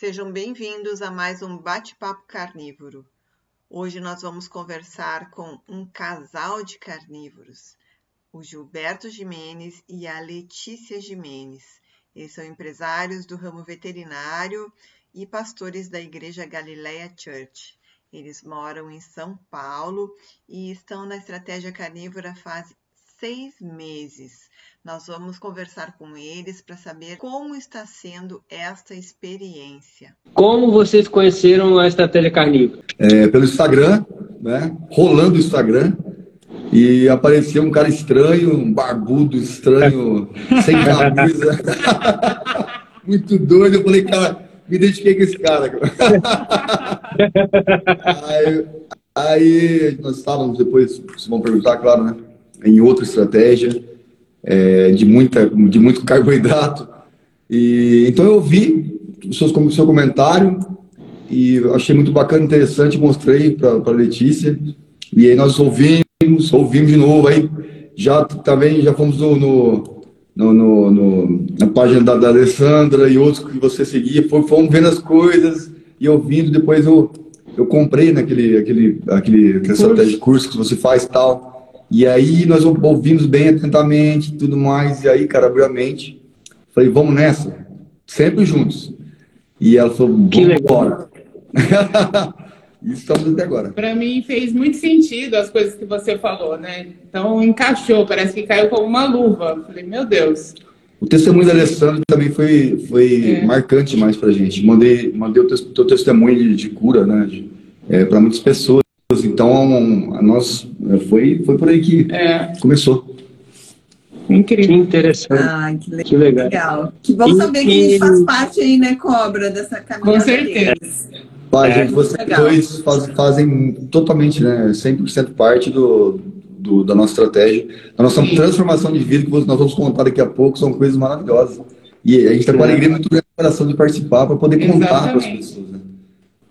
Sejam bem-vindos a mais um bate-papo carnívoro. Hoje nós vamos conversar com um casal de carnívoros, o Gilberto Jimenez e a Letícia Jimenez. Eles são empresários do ramo veterinário e pastores da Igreja Galileia Church. Eles moram em São Paulo e estão na estratégia carnívora faz seis meses. Nós vamos conversar com eles para saber como está sendo esta experiência. Como vocês conheceram a estratégia carnívora? É, pelo Instagram, né? Rolando o Instagram. E apareceu um cara estranho, um barbudo estranho, sem camisa. Muito doido. Eu falei, cara, me identifiquei com esse cara. aí, aí, nós estávamos depois, vocês vão perguntar, claro, né? Em outra estratégia é, de, muita, de muito carboidrato. E, então eu vi o seu, o seu comentário e achei muito bacana, interessante, mostrei para a Letícia. E aí nós ouvimos, ouvimos de novo, aí já também já fomos no, no, no, no na página da, da, Alessandra e outros que você seguia, fomos vendo as coisas e ouvindo, depois eu, eu comprei naquele aquele, aquele, aquele estratégia de curso que você faz tal. E aí nós ouvimos bem atentamente tudo mais. E aí, cara, abriu a mente. Falei, vamos nessa. Sempre juntos. E ela falou, vamos embora. estamos até agora. Para mim fez muito sentido as coisas que você falou, né? Então encaixou, parece que caiu como uma luva. Falei, meu Deus. O testemunho da Alessandra também foi, foi é. marcante mais pra gente. Mandei, mandei o teu testemunho de, de cura, né? É, para muitas pessoas. Então, a nós foi, foi por aí que é. começou. Incrível. Que interessante. Ah, que, legal. que legal. Que bom saber que a gente faz parte aí, né, Cobra, dessa caminhada. Com certeza. Pai, é, gente, vocês dois faz, fazem totalmente, né, 100% parte do, do, da nossa estratégia. A nossa transformação de vida, que nós vamos contar daqui a pouco, são coisas maravilhosas. E a gente está com alegria muito grande no coração de participar para poder contar para as pessoas.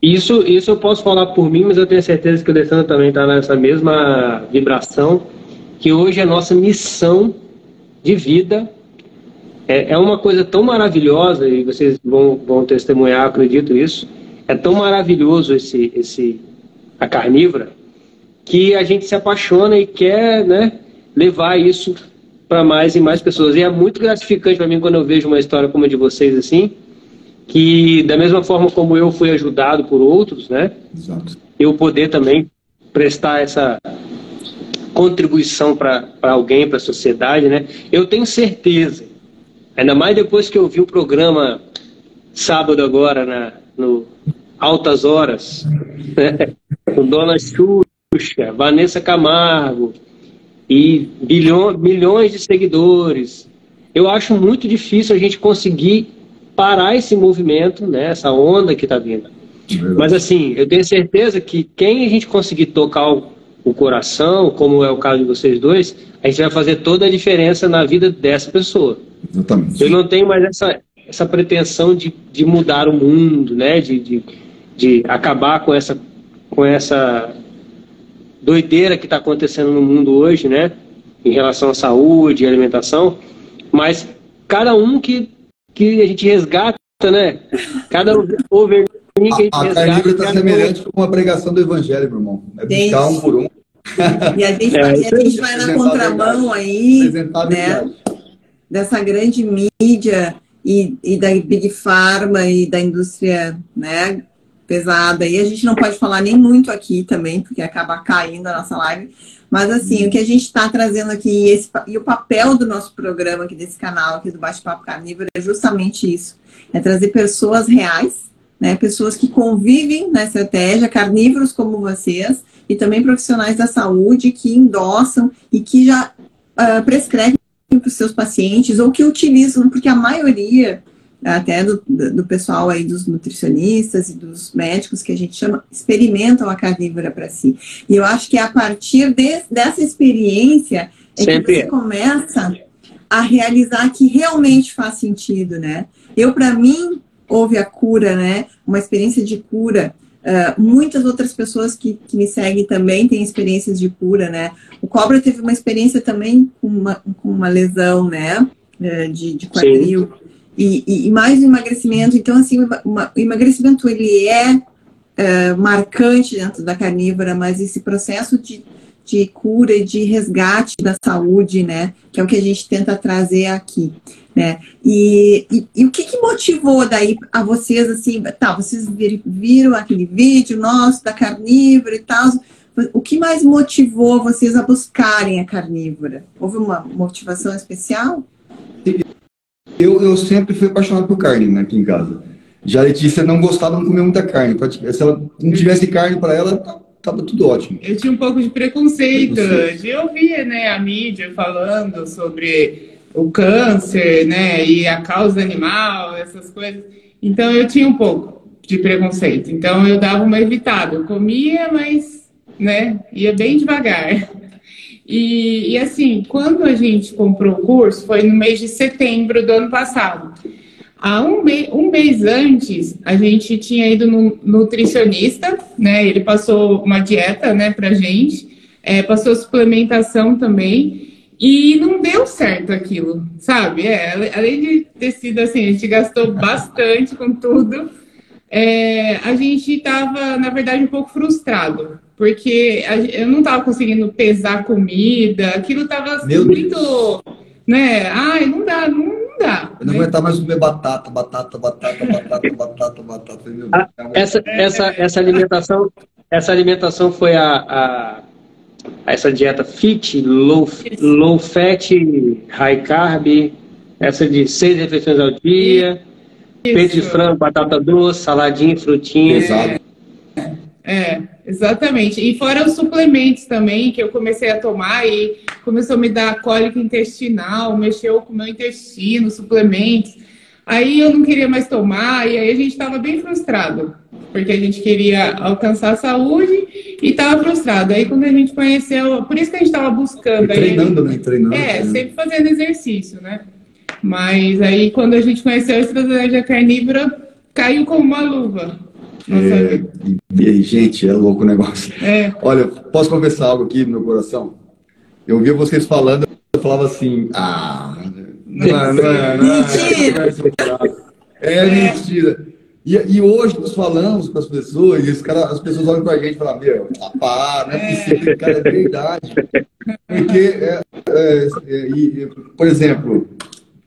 Isso, isso eu posso falar por mim, mas eu tenho certeza que o Alessandro também está nessa mesma vibração, que hoje a nossa missão de vida é, é uma coisa tão maravilhosa, e vocês vão, vão testemunhar, acredito isso, é tão maravilhoso esse, esse a carnívora, que a gente se apaixona e quer né, levar isso para mais e mais pessoas. E é muito gratificante para mim quando eu vejo uma história como a de vocês assim, que da mesma forma como eu fui ajudado por outros, né? Exato. Eu poder também prestar essa contribuição para alguém, para a sociedade, né? Eu tenho certeza, ainda mais depois que eu vi o programa sábado agora na no Altas Horas, né? com Dona Xuxa, Vanessa Camargo e bilhões, milhões de seguidores. Eu acho muito difícil a gente conseguir parar esse movimento, né, essa onda que está vindo. Mas assim, eu tenho certeza que quem a gente conseguir tocar o, o, coração, como é o caso de vocês dois, a gente vai fazer toda a diferença na vida dessa pessoa. Exatamente. Eu não tenho mais essa, essa pretensão de, de mudar o mundo, né, de, de, de acabar com essa, com essa doideira que está acontecendo no mundo hoje, né, em relação à saúde e alimentação, mas cada um que que a gente resgata, né? Cada ovelhinha que a gente a, resgata. A carnívora está semelhante com a pregação do evangelho, meu irmão. É buscar um por um. E a gente, é, vai, a gente vai na contramão aí, né? Dessa grande mídia e, e da Big Pharma e da indústria, né? Pesada. E a gente não pode falar nem muito aqui também, porque acaba caindo a nossa live mas assim, o que a gente está trazendo aqui e, esse, e o papel do nosso programa aqui desse canal aqui do Bate-Papo Carnívoro é justamente isso. É trazer pessoas reais, né? Pessoas que convivem na estratégia, carnívoros como vocês, e também profissionais da saúde que endossam e que já uh, prescrevem para os seus pacientes ou que utilizam, porque a maioria até do, do pessoal aí dos nutricionistas e dos médicos que a gente chama, experimentam a carnívora para si. E eu acho que a partir de, dessa experiência é Sempre que você é. começa a realizar que realmente faz sentido, né? Eu, para mim, houve a cura, né? Uma experiência de cura. Uh, muitas outras pessoas que, que me seguem também têm experiências de cura, né? O Cobra teve uma experiência também com uma, com uma lesão, né? Uh, de, de quadril. Sim. E, e, mais emagrecimento. Então, assim, o emagrecimento ele é, é marcante dentro da carnívora, mas esse processo de, de cura e de resgate da saúde, né, que é o que a gente tenta trazer aqui, né, e, e, e o que, que, motivou daí a vocês, assim, tá, vocês viram aquele vídeo nosso da carnívora e tal, o que mais motivou vocês a buscarem a carnívora? Houve uma motivação especial? Eu, eu sempre fui apaixonado por carne né, aqui em casa. Já a Letícia não gostava, não comia muita carne. Se ela não tivesse carne para ela, tava tudo ótimo. Eu tinha um pouco de preconceito, preconceito. de ouvir né, a mídia falando sobre o câncer, né, e a causa animal, essas coisas. Então eu tinha um pouco de preconceito. Então eu dava uma evitada. Eu comia, mas, né, ia bem devagar. E, e, assim, quando a gente comprou o curso, foi no mês de setembro do ano passado. Há um, me um mês antes, a gente tinha ido no nutricionista, né? Ele passou uma dieta, né, pra gente, é, passou suplementação também, e não deu certo aquilo, sabe? É, além de ter sido assim, a gente gastou bastante com tudo, é, a gente estava, na verdade, um pouco frustrado, porque eu não estava conseguindo pesar comida, aquilo estava muito. Né? Ai, não dá, não, não dá. Eu não né? aguentava mais comer batata, batata, batata, batata, batata, batata. Ah, essa, essa, essa alimentação, essa alimentação foi a, a, essa dieta fit, low, low fat, high carb, essa de seis refeições ao dia. Peito de frango, batata doce, saladinha, frutinha. Exato. É, exatamente. E fora os suplementos também, que eu comecei a tomar e começou a me dar cólica intestinal, mexeu com o meu intestino, suplementos. Aí eu não queria mais tomar, e aí a gente estava bem frustrado, porque a gente queria alcançar a saúde e estava frustrado. Aí quando a gente conheceu, por isso que a gente estava buscando. E treinando, aí, né? Treinando. É, sempre fazendo exercício, né? Mas aí, quando a gente conheceu a estratégia carnívora, caiu como uma luva. É, e, gente, é louco o negócio. É. Olha, posso confessar algo aqui no meu coração? Eu via vocês falando, eu falava assim, ah, não, não, não, mentira! É, é mentira. E, e, hoje nós falamos com as pessoas, e cara, as pessoas olham pra gente e falam, meu, ah, não é possível, cara, é verdade. Porque, é, é, é, por exemplo,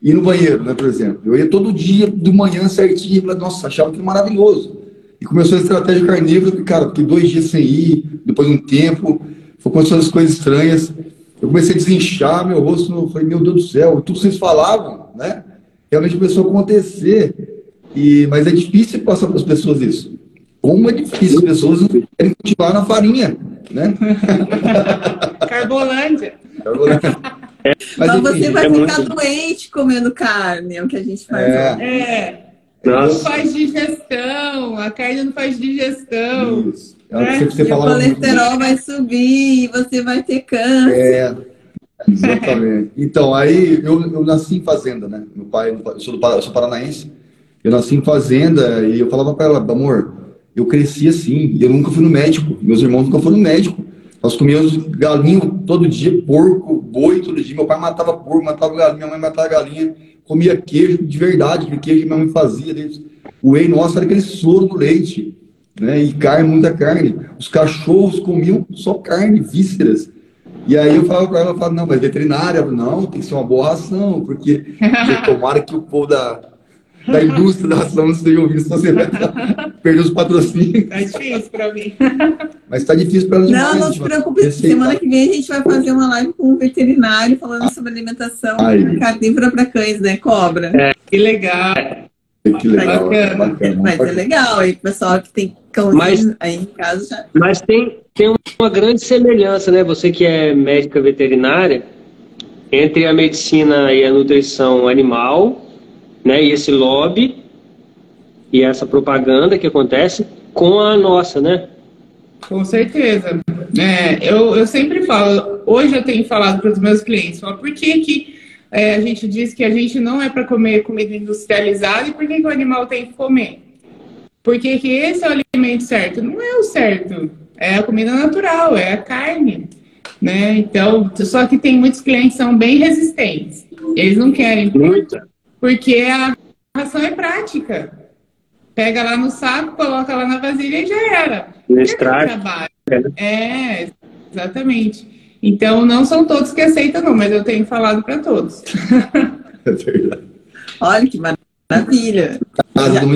ir no banheiro, né, por exemplo. Eu ia todo dia de manhã certinho, e falava, nossa, achava que maravilhoso. E começou a estratégia carnívora, cara, porque dois dias sem ir, depois um tempo, foi começando as coisas estranhas. Eu comecei a desinchar meu rosto, eu falei, meu Deus do céu, tudo que vocês falavam, né? Realmente começou a acontecer. E, mas é difícil passar para as pessoas isso. Como é difícil, as pessoas querem continuar na farinha, né? Carbolândia. Carbolândia. Mas, Mas enfim, você vai é ficar muito... doente comendo carne, é o que a gente faz. É. é. Não faz digestão, a carne não faz digestão. Isso. É né? Você, o colesterol vai subir e você vai ter câncer. É, exatamente. então, aí eu, eu nasci em fazenda, né? Meu pai, eu sou, do, eu sou paranaense, eu nasci em fazenda e eu falava para ela, amor, eu cresci assim, eu nunca fui no médico, meus irmãos nunca foram no médico. Nós comíamos galinho todo dia, porco, boi todo dia. Meu pai matava porco, matava galinha, minha mãe matava galinha. Comia queijo de verdade, aquele queijo que minha mãe fazia. O whey nosso era aquele soro do leite, né? E carne, muita carne. Os cachorros comiam só carne, vísceras. E aí eu falava para ela, eu falava, não, mas veterinária, não, tem que ser uma boa ração, porque tomara que o povo da, da indústria da ação ouvindo, senão você vai perder os patrocínios. Tá difícil para mim. Mas tá difícil para nós. Não, não se preocupe. Receitar. Semana que vem a gente vai fazer uma live com um veterinário falando ah. sobre alimentação carnívora para cães, né? Cobra. É, que legal. Que legal. Bacana. bacana. Mas é legal aí, pessoal que tem cãozinho aí em casa já. Mas tem, tem uma grande semelhança, né? Você que é médica veterinária, entre a medicina e a nutrição animal né, e esse lobby e essa propaganda que acontece com a nossa, né? Com certeza. É, eu, eu sempre falo, hoje eu tenho falado para os meus clientes, falo, por que, que é, a gente diz que a gente não é para comer comida industrializada e por que, que o animal tem que comer? Porque que esse é o alimento certo? Não é o certo. É a comida natural, é a carne. Né? Então, só que tem muitos clientes que são bem resistentes. Eles não querem. Muita porque a ração é prática. Pega lá no saco, coloca lá na vasilha e já era. No extrato. É, exatamente. Então, não são todos que aceitam, não, mas eu tenho falado para todos. É verdade. Olha que maravilha.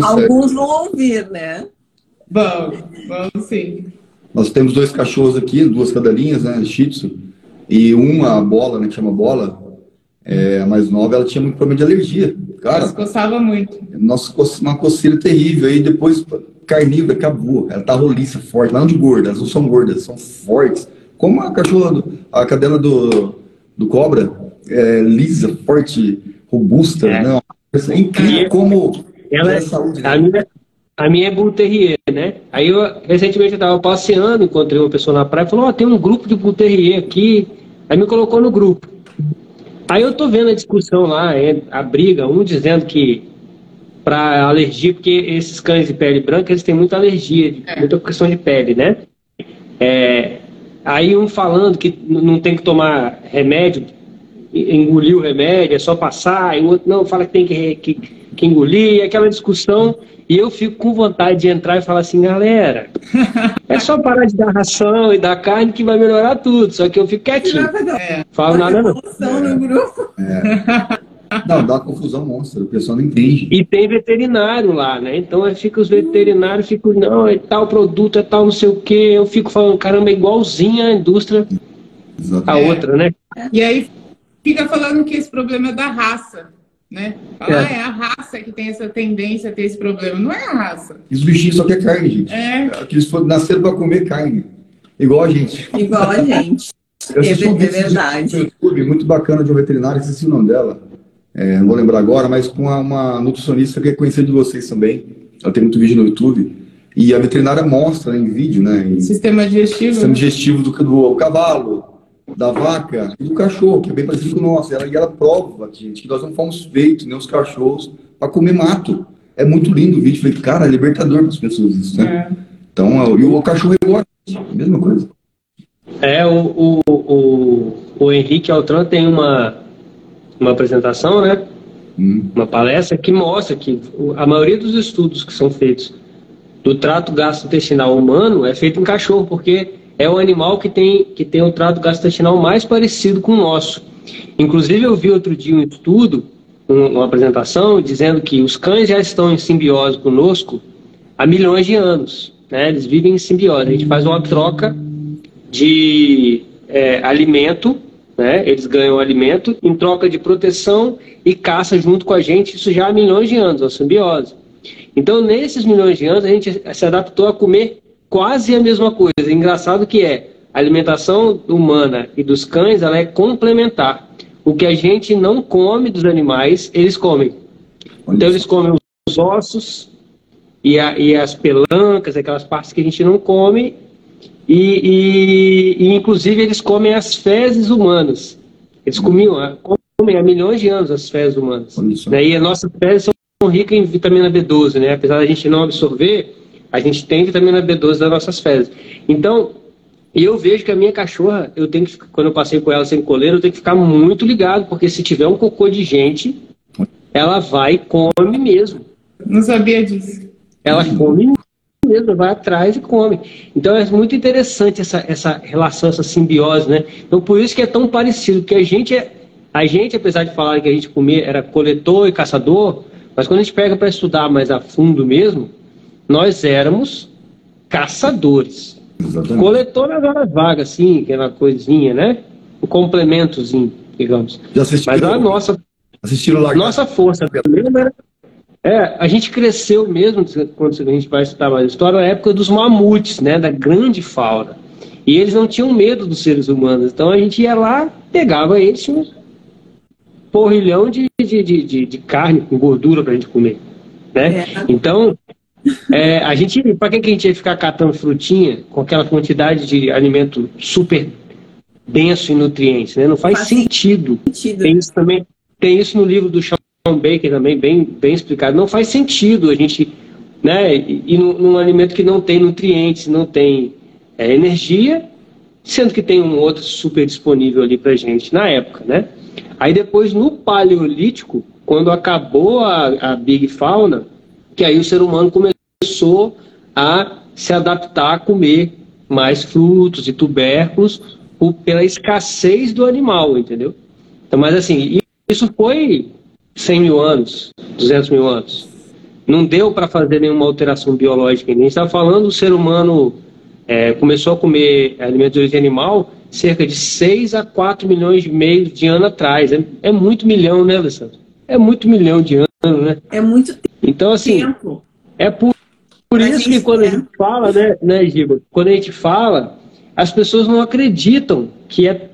Alguns vão ouvir, né? Vamos, vamos sim. Nós temos dois cachorros aqui, duas cadelinhas, né, shih tzu, e uma bola, né, que chama bola, é, a mais nova, ela tinha muito problema de alergia. Cara, Nossa, coçava muito. Nossa, uma coceira terrível. Aí depois, carnívora, acabou. Ela tá roliça, forte, não de gorda, elas não são gordas, são fortes. Como a cachorra, a cadela do, do cobra, é, lisa, forte, robusta, é. não. É incrível como ela é saúde. Né? A minha, a minha é Bull Terrier, né? Aí eu, recentemente eu estava passeando, encontrei uma pessoa na praia e falou, ó, oh, tem um grupo de Bull Terrier aqui. Aí me colocou no grupo. Aí eu tô vendo a discussão lá, a briga, um dizendo que para alergia, porque esses cães de pele branca, eles têm muita alergia, é. muita questão de pele, né? É, aí um falando que não tem que tomar remédio, engolir o remédio, é só passar, e o outro não, fala que tem que, que, que engolir, aquela discussão. E eu fico com vontade de entrar e falar assim, galera, é só parar de dar ração e dar carne que vai melhorar tudo. Só que eu fico quietinho. É. Falo nada não. É. Não, dá uma confusão monstra, o pessoal não entende. E tem veterinário lá, né? Então fica os veterinários, ficam, não, é tal produto, é tal não sei o quê. Eu fico falando, caramba, é igualzinha a indústria Exatamente. a outra, né? E aí fica falando que esse problema é da raça né? Fala, é. Ah, é a raça que tem essa tendência a ter esse problema. Não é a raça. Os bichinhos só querem carne, gente. É. Eles nasceram para comer carne. Igual a gente. Igual a gente. Eu assisti é, um vídeo verdade. no YouTube muito bacana de uma veterinária, esqueci o nome dela. É, não vou lembrar agora, mas com uma, uma nutricionista que é conhecida de vocês também. Ela tem muito vídeo no YouTube. E a veterinária mostra né, em vídeo, né? Em sistema digestivo. Sistema digestivo do, do, do cavalo, da vaca e do cachorro, que é bem parecido com o nosso. Ela, e ela prova, gente, que nós não fomos feitos, nem os cachorros, para comer mato. É muito lindo o vídeo. Falei, cara, é libertador para as pessoas isso, né? É. Então, e o cachorro é igual a mesma coisa. É, o, o, o, o Henrique Altran tem uma, uma apresentação, né? Hum. Uma palestra que mostra que a maioria dos estudos que são feitos do trato gastrointestinal humano é feito em cachorro, porque é o animal que tem, que tem o trato gastrointestinal mais parecido com o nosso. Inclusive, eu vi outro dia um estudo, uma apresentação, dizendo que os cães já estão em simbiose conosco há milhões de anos. Né? Eles vivem em simbiose. A gente faz uma troca de é, alimento, né? eles ganham alimento em troca de proteção e caça junto com a gente, isso já há milhões de anos, a simbiose. Então, nesses milhões de anos, a gente se adaptou a comer quase a mesma coisa. Engraçado que é, a alimentação humana e dos cães, ela é complementar. O que a gente não come dos animais, eles comem. Então eles comem os ossos e, a, e as pelancas, aquelas partes que a gente não come, e, e, e, inclusive eles comem as fezes humanas. Eles comiam, comem há milhões de anos as fezes humanas. E as nossas fezes são ricas em vitamina B12, né? Apesar da gente não absorver, a gente tem vitamina B12 das nossas fezes. Então, eu vejo que a minha cachorra, eu tenho que, quando eu passei com ela sem coleira, eu tenho que ficar muito ligado, porque se tiver um cocô de gente, ela vai e come mesmo. Não sabia disso. Ela come mesmo, vai atrás e come. Então é muito interessante essa, essa relação, essa simbiose, né? Então por isso que é tão parecido, porque a gente é, a gente, apesar de falar que a gente comia, era coletor e caçador, mas quando a gente pega para estudar mais a fundo mesmo, nós éramos caçadores. Exatamente. Coletor nas horas vagas, assim, aquela coisinha, né? O complementozinho, digamos. Mas a nossa, assistiram lá nossa força mesmo era, é, a gente cresceu mesmo, quando a gente vai estudar mais história, na época dos mamutes, né? Da grande fauna. E eles não tinham medo dos seres humanos. Então a gente ia lá, pegava eles, tinha um porrilhão de, de, de, de carne com gordura para a gente comer. Né? É. Então, é, a gente, para que, que a gente ia ficar catando frutinha com aquela quantidade de alimento super denso em nutrientes, né? Não faz, faz sentido. sentido. Tem isso também, tem isso no livro do Sean Baker também, bem, bem explicado. Não faz sentido a gente, né? E num, num alimento que não tem nutrientes, não tem é, energia, sendo que tem um outro super disponível ali para gente na época, né? Aí depois no paleolítico quando acabou a, a Big Fauna, que aí o ser humano começou a se adaptar a comer mais frutos e tubérculos pela escassez do animal, entendeu? Então, mas assim, isso foi 100 mil anos, 200 mil anos. Não deu para fazer nenhuma alteração biológica. A gente está falando do ser humano é, começou a comer alimentos de origem animal cerca de 6 a 4 milhões e meio de anos atrás. É, é muito milhão, né, Alessandro? É muito milhão de anos, né? É muito tempo. Então, assim, é por, por isso que quando a gente fala, né, né, Giba? Quando a gente fala, as pessoas não acreditam que é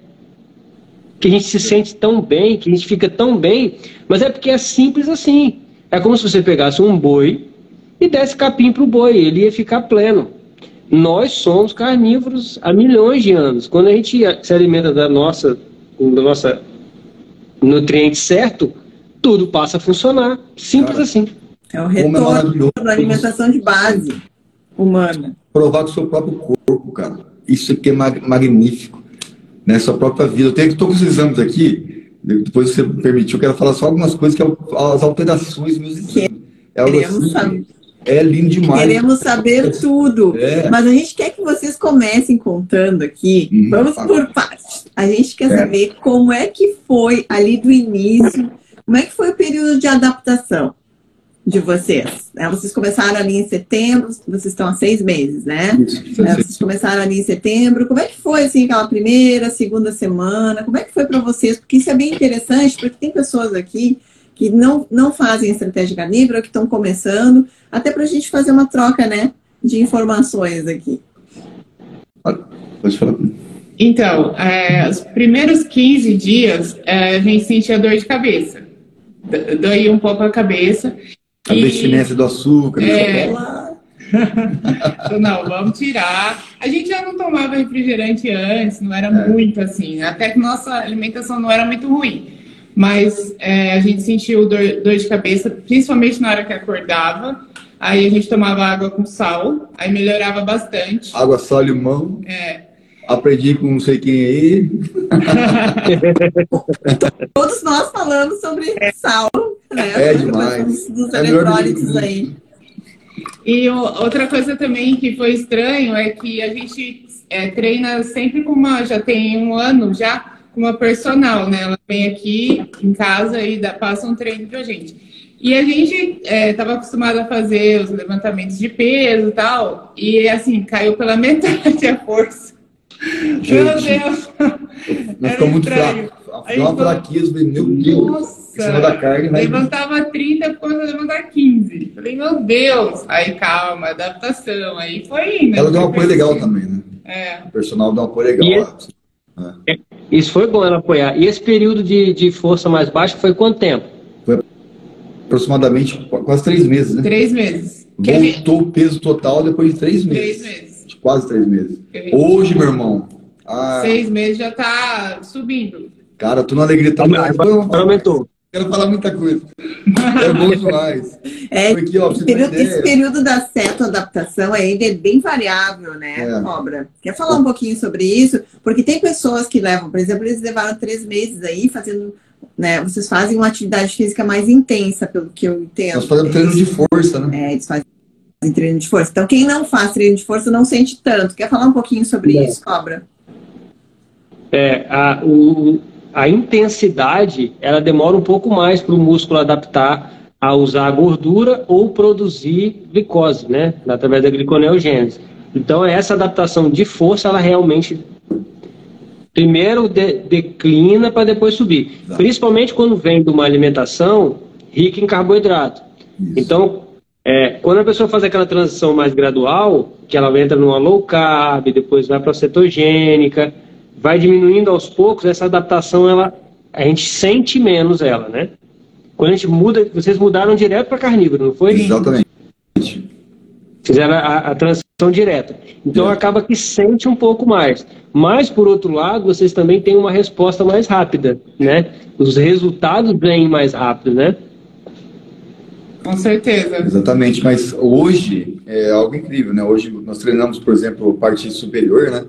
que a gente se sente tão bem, que a gente fica tão bem, mas é porque é simples assim. É como se você pegasse um boi e desse capim para o boi, ele ia ficar pleno. Nós somos carnívoros há milhões de anos. Quando a gente se alimenta da nossa, da nossa nutriente certo, tudo passa a funcionar. Simples Cara, assim. É o é retorno é da alimentação de base humana. Provar com o seu próprio corpo, cara. Isso aqui é magnífico. Né? Sua própria vida. Eu tenho todos os exames aqui. Depois você me permitiu, eu quero falar só algumas coisas que é as alterações nos exames. É Queremos saber. É lindo demais. Queremos saber tudo. É. Mas a gente quer que vocês comecem contando aqui. Hum, Vamos por partes. A gente quer é. saber como é que foi ali do início, como é que foi o período de adaptação de vocês? Né? Vocês começaram ali em setembro, vocês estão há seis meses, né? Isso, é, vocês começaram ali em setembro. Como é que foi assim aquela primeira, segunda semana? Como é que foi para vocês? Porque isso é bem interessante, porque tem pessoas aqui que não, não fazem estratégia carnívora, que estão começando, até para a gente fazer uma troca, né, de informações aqui. Pode falar. Então, é, os primeiros 15 dias é, a gente sentia dor de cabeça. Doía um pouco a cabeça. A e... abstinência do açúcar. É... não, vamos tirar. A gente já não tomava refrigerante antes, não era é. muito assim. Até que nossa alimentação não era muito ruim. Mas é, a gente sentiu dor, dor de cabeça, principalmente na hora que acordava. Aí a gente tomava água com sal, aí melhorava bastante. Água, sal, limão. É. Aprendi com não sei quem aí. Todos nós falamos sobre sal, né? É demais. Dos, dos é eletrólitos aí. E outra coisa também que foi estranho é que a gente é, treina sempre com uma. Já tem um ano já com uma personal, né? Ela vem aqui em casa e dá, passa um treino pra gente. E a gente estava é, acostumado a fazer os levantamentos de peso e tal, e assim, caiu pela metade a força. Gente, meu Deus! Nós ficamos muito fracos. Uma fraqueza, meu Deus! Nossa, em cima da carga, né? Levantava 30, ficou levantar 15. Falei, meu Deus! Aí calma, adaptação. Aí foi indo. Ela deu um apoio legal também, né? É. O personal deu um apoio legal. É. Isso foi bom ela apoiar. E esse período de, de força mais baixa foi quanto tempo? Foi aproximadamente quase três meses, né? Três meses. Voltou o peso total depois de três meses. Três meses. Quase três meses. Hoje, meu irmão. Ah, Seis meses já tá subindo. Cara, tu não alegria tá Aumentou. Quero falar muita coisa. É bom demais. É, Porque, ó, esse, período, esse, período, da ceto-adaptação ainda é bem variável, né, é. Cobra? Quer falar um pouquinho sobre isso? Porque tem pessoas que levam, por exemplo, eles levaram três meses aí fazendo, né? Vocês fazem uma atividade física mais intensa, pelo que eu entendo. Nós fazemos treino de força, né? É, eles fazem treino de força. Então, quem não faz treino de força não sente tanto. Quer falar um pouquinho sobre isso, Cobra? É, a, o, a intensidade ela demora um pouco mais para o músculo adaptar a usar a gordura ou produzir glicose, né, através da gliconeogênese. Então essa adaptação de força ela realmente primeiro de, declina para depois subir, Exato. principalmente quando vem de uma alimentação rica em carboidrato. Isso. Então é, quando a pessoa faz aquela transição mais gradual, que ela entra numa low carb, depois vai para a cetogênica, vai diminuindo aos poucos, essa adaptação ela a gente sente menos ela, né? Quando a gente muda, vocês mudaram direto para carnívoro, não foi? Exatamente. Fizeram a, a transição direta. Então é. acaba que sente um pouco mais. Mas, por outro lado, vocês também têm uma resposta mais rápida, né? Os resultados vêm mais rápido, né? Com certeza. Exatamente, mas hoje é algo incrível, né? Hoje nós treinamos, por exemplo, parte superior, né?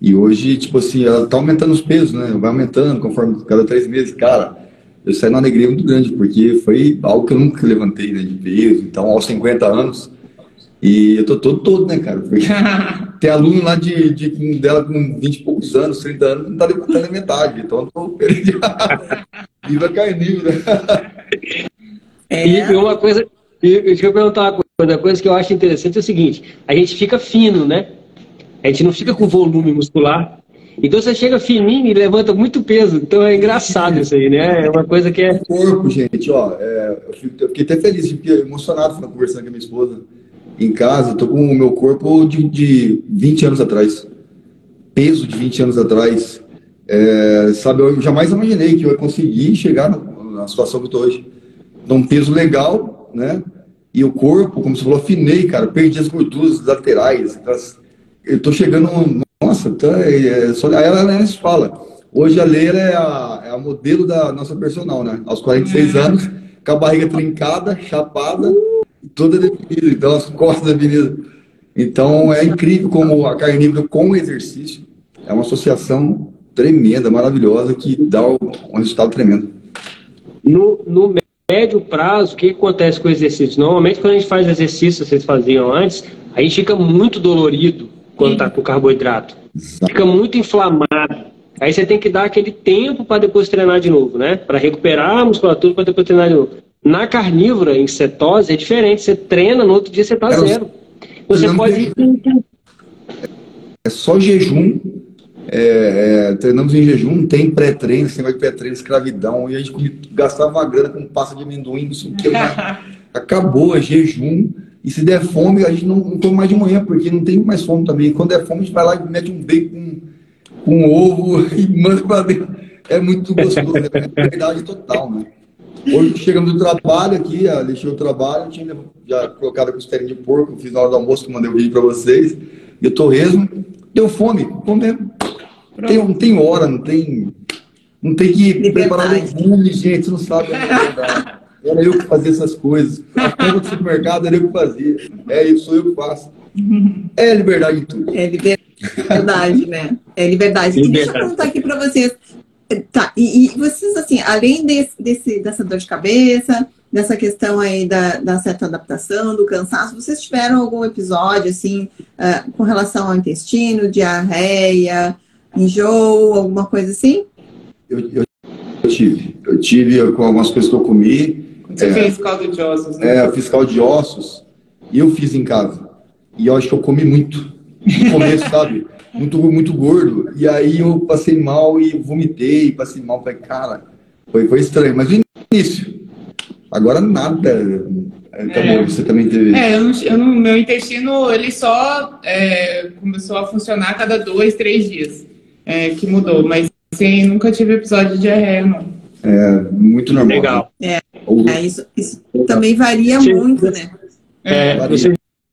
E hoje, tipo assim, ela tá aumentando os pesos, né? Vai aumentando conforme cada três meses. Cara, eu saí numa alegria muito grande, porque foi algo que eu nunca levantei né, de peso. Então, aos 50 anos, e eu tô todo, todo, né, cara? Porque tem aluno lá de, de, dela com 20 e poucos anos, 30 anos, não tá levantando a metade. Então, eu tô Viva carninho, né? É. E uma coisa, deixa eu perguntar uma coisa, uma coisa que eu acho interessante é o seguinte, a gente fica fino, né? A gente não fica com volume muscular. Então você chega fininho e levanta muito peso. Então é engraçado isso aí, né? É uma coisa que é. O corpo, gente, ó. É, eu, fiquei até feliz, fiquei emocionado conversando com a minha esposa em casa. Tô com o meu corpo de, de 20 anos atrás. Peso de 20 anos atrás. É, sabe, eu jamais imaginei que eu ia conseguir chegar na, na situação que eu tô hoje. Então, um peso legal, né? E o corpo, como você falou, afinei, cara. Perdi as gorduras laterais. Eu tô chegando nossa, então é, só, aí ela, fala. Hoje a Leila é a, é a modelo da nossa personal, né? Aos 46 é. anos, com a barriga trincada, chapada, toda definida, então as costas definidas. Então é incrível como a carnívora com o exercício é uma associação tremenda, maravilhosa, que dá um, um resultado tremendo. No, no médio prazo, o que acontece com o exercício? Normalmente, quando a gente faz exercício, vocês faziam antes, aí fica muito dolorido quando está com carboidrato. Fica muito inflamado. Aí você tem que dar aquele tempo para depois treinar de novo, né? Para recuperar a musculatura para depois treinar de novo. Na carnívora, em cetose, é diferente. Você treina, no outro dia você está zero. Você pode. É só jejum. É, é, treinamos em jejum, tem pré-treino, esse negócio de pré-treino, escravidão. E a gente gastava uma grana com pasta de amendoim, não sei o que. Acabou, é jejum e se der fome, a gente não, não come mais de manhã, porque não tem mais fome também. Quando der fome, a gente vai lá e mete um bacon com um ovo e manda para dentro. É muito gostoso, é verdade total, né? Hoje chegamos do trabalho aqui, deixei o trabalho, tinha já colocado a costelinha de porco, fiz na hora do almoço, que mandei o um vídeo para vocês, e o torresmo, deu fome, comendo. Tem, não tem hora, não tem, não tem que preparar legumes, gente, você não sabe. Era eu que fazia essas coisas. A compra do supermercado era eu que fazia. É isso, sou eu que faço. É liberdade em tudo. É liberdade, né? É liberdade. liberdade. Deixa eu perguntar aqui para vocês. Tá, e, e, vocês, assim, além desse, desse, dessa dor de cabeça, dessa questão aí da, da certa adaptação, do cansaço, vocês tiveram algum episódio, assim, uh, com relação ao intestino, diarreia, enjoo, alguma coisa assim? Eu, eu, eu tive. Eu tive com algumas coisas que eu comi, você é, fez caldo de ossos, né? É, fiz caldo de ossos. E eu fiz em casa. E eu acho que eu comi muito. No começo, sabe? Muito, muito gordo. E aí eu passei mal e vomitei, passei mal. Falei, cara, foi, foi estranho. Mas no início. Agora nada. É, tá é. bom, você também teve. É, eu não, eu não, meu intestino, ele só é, começou a funcionar a cada dois, três dias. É, que mudou. Mas sim, nunca tive episódio de diarreia, não. É muito normal. Legal. É, é isso, isso também varia Sim. muito, né? É, você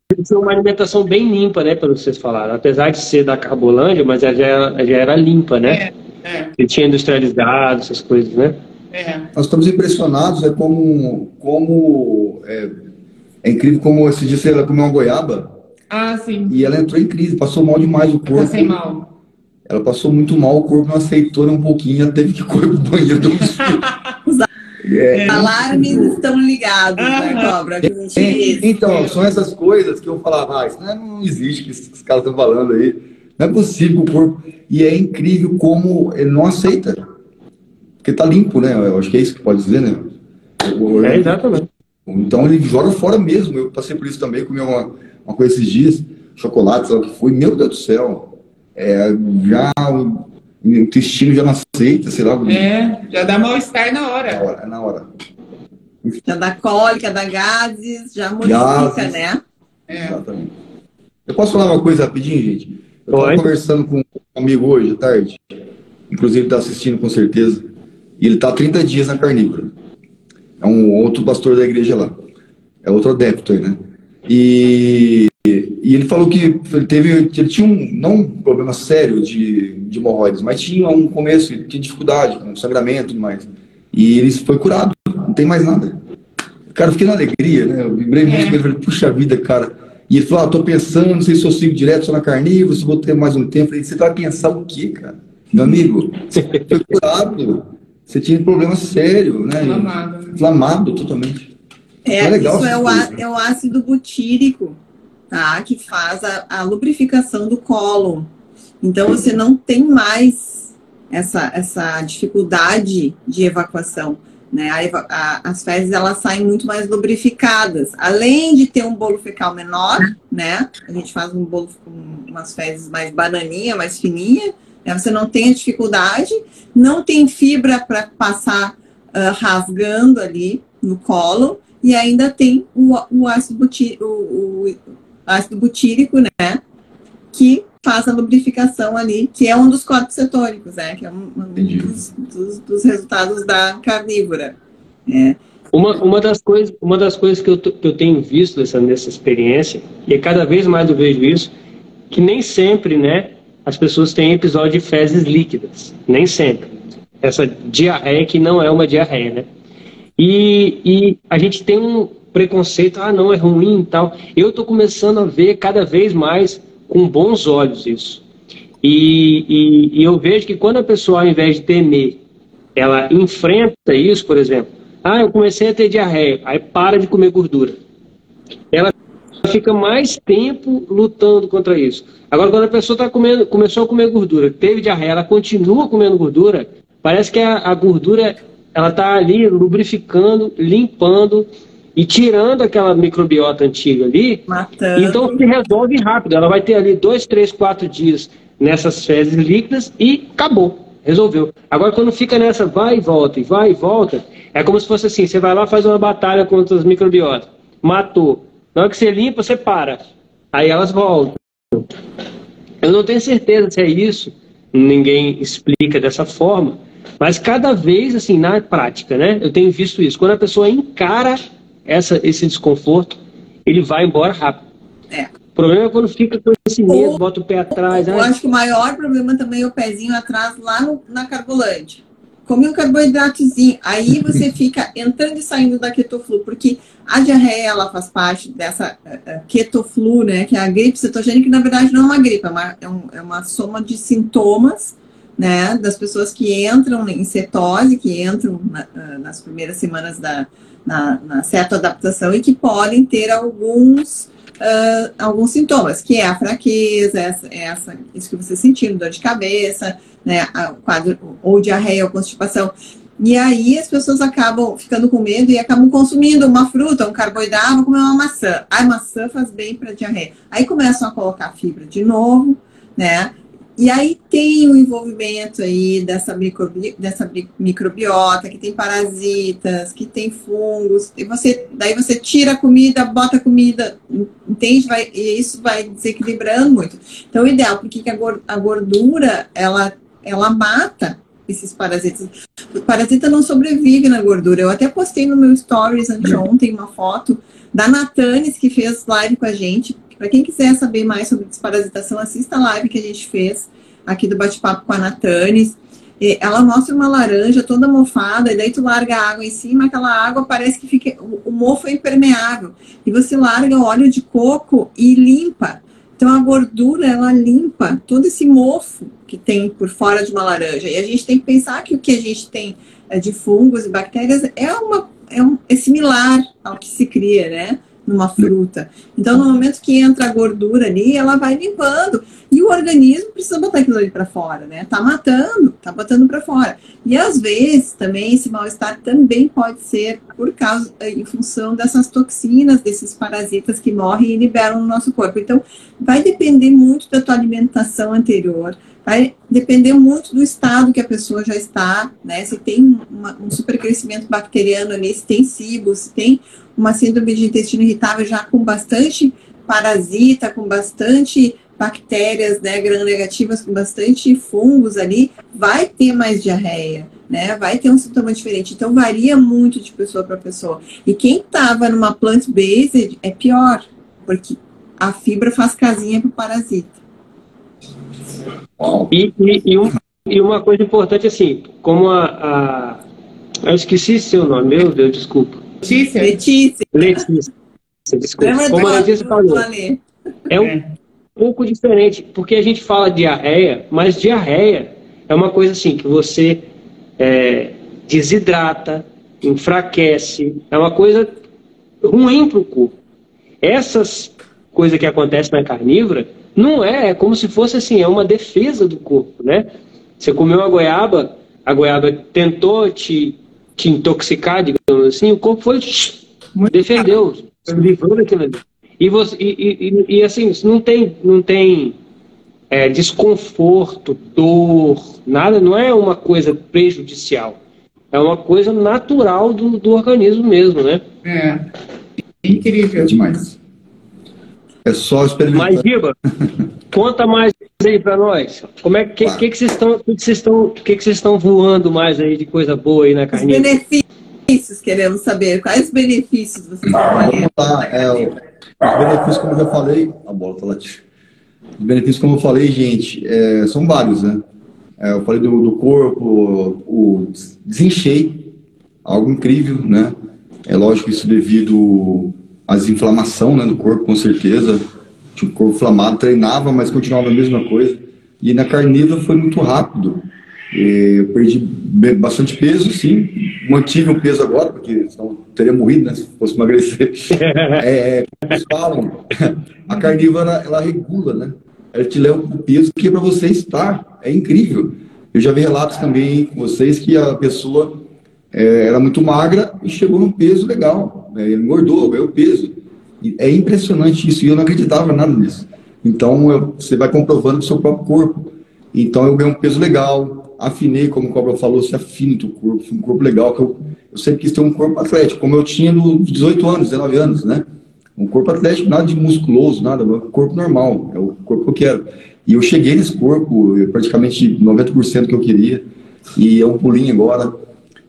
tem uma alimentação bem limpa, né, pelo que vocês falaram. Apesar de ser da Carbolândia, mas ela já era, já era limpa, né? É, é. tinha industrializado, essas coisas, né? É. Nós estamos impressionados, é como, como é, é incrível como esse dia ela comeu uma goiaba. Ah, sim. E ela entrou em crise, passou mal demais o corpo. Passei mal. Ela passou muito mal, o corpo não aceitou um pouquinho, ela teve que correr pro banheiro. Os é, alarmes estão ligados, né, Cobra? É, então, são essas coisas que eu falava, ah, isso não, é, não existe que esses caras estão falando aí. Não é possível o corpo. E é incrível como ele não aceita. Porque tá limpo, né? Eu acho que é isso que pode dizer, né? É, exatamente. Então ele joga fora mesmo. Eu passei por isso também, comi uma, uma coisa esses dias, chocolate, sabe o que foi. Meu Deus do céu é, já o intestino já não aceita, sei lá. É, já dá mal-estar na hora. Na hora, é na hora. Já dá cólica, dá gases, já modifica, gases. né? É. Exatamente. Eu posso falar uma coisa rapidinho, gente? Eu estava conversando com um amigo hoje à tarde, inclusive está assistindo com certeza, e ele está há 30 dias na carnívora. É um outro pastor da igreja lá. É outro adepto aí, né? E e ele falou que ele teve, ele tinha um, não um problema sério de, de hemorroides, mas tinha um começo, ele tinha dificuldade com sangramento e tudo mais. E ele foi curado, não tem mais nada. Cara, eu fiquei na alegria, né? Eu vibrei muito com ele, falei, puxa vida, cara. E ele falou, ah, tô pensando, não sei se eu sigo direto só na carnívora, se vou ter mais um tempo. Eu falei, você vai pensar o quê, cara? Meu amigo, você foi curado. você tinha problema sério, né? Inflamado. Inflamado totalmente. É, é legal isso é o, é o, ácido butírico, tá? Que faz a, a lubrificação do colo. Então você não tem mais essa, essa dificuldade de evacuação. Né? A, a, as fezes elas saem muito mais lubrificadas. Além de ter um bolo fecal menor, né? A gente faz um bolo com umas fezes mais bananinha, mais fininha. Né? Você não tem a dificuldade, não tem fibra para passar uh, rasgando ali no colo e ainda tem o, o ácido, o, o ácido butírico, né? Que faz a lubrificação ali, que é um dos corpos cetônicos, né? Que é um, um dos, dos, dos, resultados da carnívora. É. Uma, uma, das coisas, uma das coisas que eu, que eu tenho visto nessa, nessa experiência, e é cada vez mais eu vejo isso, que nem sempre, né, as pessoas têm episódio de fezes líquidas. Nem sempre. Essa diarreia que não é uma diarreia, né? E, e a gente tem um preconceito, ah, não, é ruim e tal. Eu estou começando a ver cada vez mais com bons olhos isso. E, e, e, eu vejo que quando a pessoa, ao invés de temer, ela enfrenta isso, por exemplo, ah, eu comecei a ter diarreia, aí para de comer gordura. Ela fica mais tempo lutando contra isso. Agora, quando a pessoa tá comendo, começou a comer gordura, teve diarreia, ela continua comendo gordura, parece que a, a gordura ela está ali lubrificando, limpando e tirando aquela microbiota antiga ali, Matando. então se resolve rápido. Ela vai ter ali dois, três, quatro dias nessas fezes líquidas e acabou, resolveu. Agora quando fica nessa vai e volta, e vai e volta, é como se fosse assim, você vai lá faz uma batalha contra as microbiotas, matou. Na hora que você limpa, você para. Aí elas voltam. Eu não tenho certeza se é isso, ninguém explica dessa forma, mas cada vez, assim, na prática, né, eu tenho visto isso. Quando a pessoa encara essa, esse desconforto, ele vai embora rápido. É. O problema é quando fica com esse medo, ou, bota o pé atrás. Eu né? acho que o maior problema também é o pezinho atrás lá no, na carbolante. Come um carboidratozinho, aí você fica entrando e saindo da ketoflu, porque a diarreia ela faz parte dessa uh, ketoflu, né, que é a gripe cetogênica, que na verdade não é uma gripe, é uma, é, um, é uma soma de sintomas né, das pessoas que entram em cetose, que entram na, ah, nas primeiras semanas da na, na adaptação e que podem ter alguns uh, alguns sintomas, que é a fraqueza, essa, essa, isso que você sentiu, dor de cabeça, né, quadro, ou diarreia ou constipação. E aí as pessoas acabam ficando com medo e acabam consumindo uma fruta, um carboidrato, comer uma maçã. A maçã faz bem para diarreia. Aí começam a colocar fibra de novo, né? E aí tem o envolvimento aí dessa, microbi dessa microbiota, que tem parasitas, que tem fungos, e você, daí você tira a comida, bota a comida, entende? Vai, e isso vai desequilibrando muito. Então, o ideal, porque a gordura, ela, ela mata esses parasitas. O parasita não sobrevive na gordura. Eu até postei no meu stories anteontem uma foto da Natanes, que fez live com a gente, para quem quiser saber mais sobre desparasitação, assista a live que a gente fez aqui do bate-papo com a Natanes. Ela mostra uma laranja toda mofada, e daí tu larga a água em cima, aquela água parece que fica. O mofo é impermeável. E você larga o óleo de coco e limpa. Então a gordura ela limpa todo esse mofo que tem por fora de uma laranja. E a gente tem que pensar que o que a gente tem é, de fungos e bactérias é, uma, é, um, é similar ao que se cria, né? Numa fruta. Então, no momento que entra a gordura ali, ela vai limpando. E o organismo precisa botar aquilo ali para fora, né? Tá matando, tá botando para fora. E às vezes também esse mal-estar também pode ser por causa, eh, em função dessas toxinas, desses parasitas que morrem e liberam no nosso corpo. Então, vai depender muito da tua alimentação anterior, vai depender muito do estado que a pessoa já está, né? Se tem uma, um supercrescimento bacteriano ali, se tem SIBO, se tem uma síndrome de intestino irritável já com bastante parasita, com bastante bactérias, né, gram-negativas, com bastante fungos ali, vai ter mais diarreia, né? Vai ter um sintoma diferente. Então varia muito de pessoa para pessoa. E quem estava numa plant-based é pior, porque a fibra faz casinha para o parasita. E, e, e, um, e, uma coisa importante assim, como a, a eu esqueci seu nome, meu Deus, desculpa. Letícia. Letícia. Letícia. Desculpa. Como a Letícia falou. É um é. pouco diferente, porque a gente fala diarreia, mas diarreia é uma coisa assim que você é, desidrata, enfraquece, é uma coisa ruim para o corpo. Essas coisas que acontecem na carnívora não é, é como se fosse assim, é uma defesa do corpo, né? Você comeu uma goiaba, a goiaba tentou te, te intoxicar, digamos assim, o corpo foi defendeu, se livrou daquilo ali. E, você, e, e, e, assim, não tem, não tem é, desconforto, dor, nada, não é uma coisa prejudicial. É uma coisa natural do, do organismo mesmo, né? É. Incrível. Demais. É só experimentar. Mas, Giba, conta mais aí para nós. Como é que, que, que vocês estão, que, vocês estão, que, que vocês estão voando mais aí de coisa boa aí na carne? Os benefícios, queremos saber. Quais benefícios vocês estão Vamos lá, é, os benefícios, como eu já falei, a bola tá latindo. Os benefícios, como eu falei, gente, é, são vários, né? É, eu falei do, do corpo, o desenchei, algo incrível, né? É lógico isso devido às inflamação né, do corpo, com certeza. Tinha o corpo inflamado, treinava, mas continuava a mesma coisa. E na carnívora foi muito rápido. Eu perdi bastante peso, sim. Mantive o peso agora, porque senão teria morrido, né? Se fosse emagrecer. é, como eles falam, a carnívora, ela regula, né? Ela te leva o peso que é para você estar. É incrível. Eu já vi relatos também com vocês que a pessoa é, era muito magra e chegou num peso legal. Né? Engordou, ganhou peso. É impressionante isso. E eu não acreditava nada nisso. Então, eu, você vai comprovando o seu próprio corpo. Então, eu ganhei um peso legal. Afinei, como o Cobra falou, se afina o corpo. Um corpo legal. Que eu, eu sempre quis ter um corpo atlético, como eu tinha nos 18 anos, 19 anos, né? Um corpo atlético, nada de musculoso, nada, um corpo normal, é o corpo que eu quero. E eu cheguei nesse corpo, praticamente 90% que eu queria, e é um pulinho agora.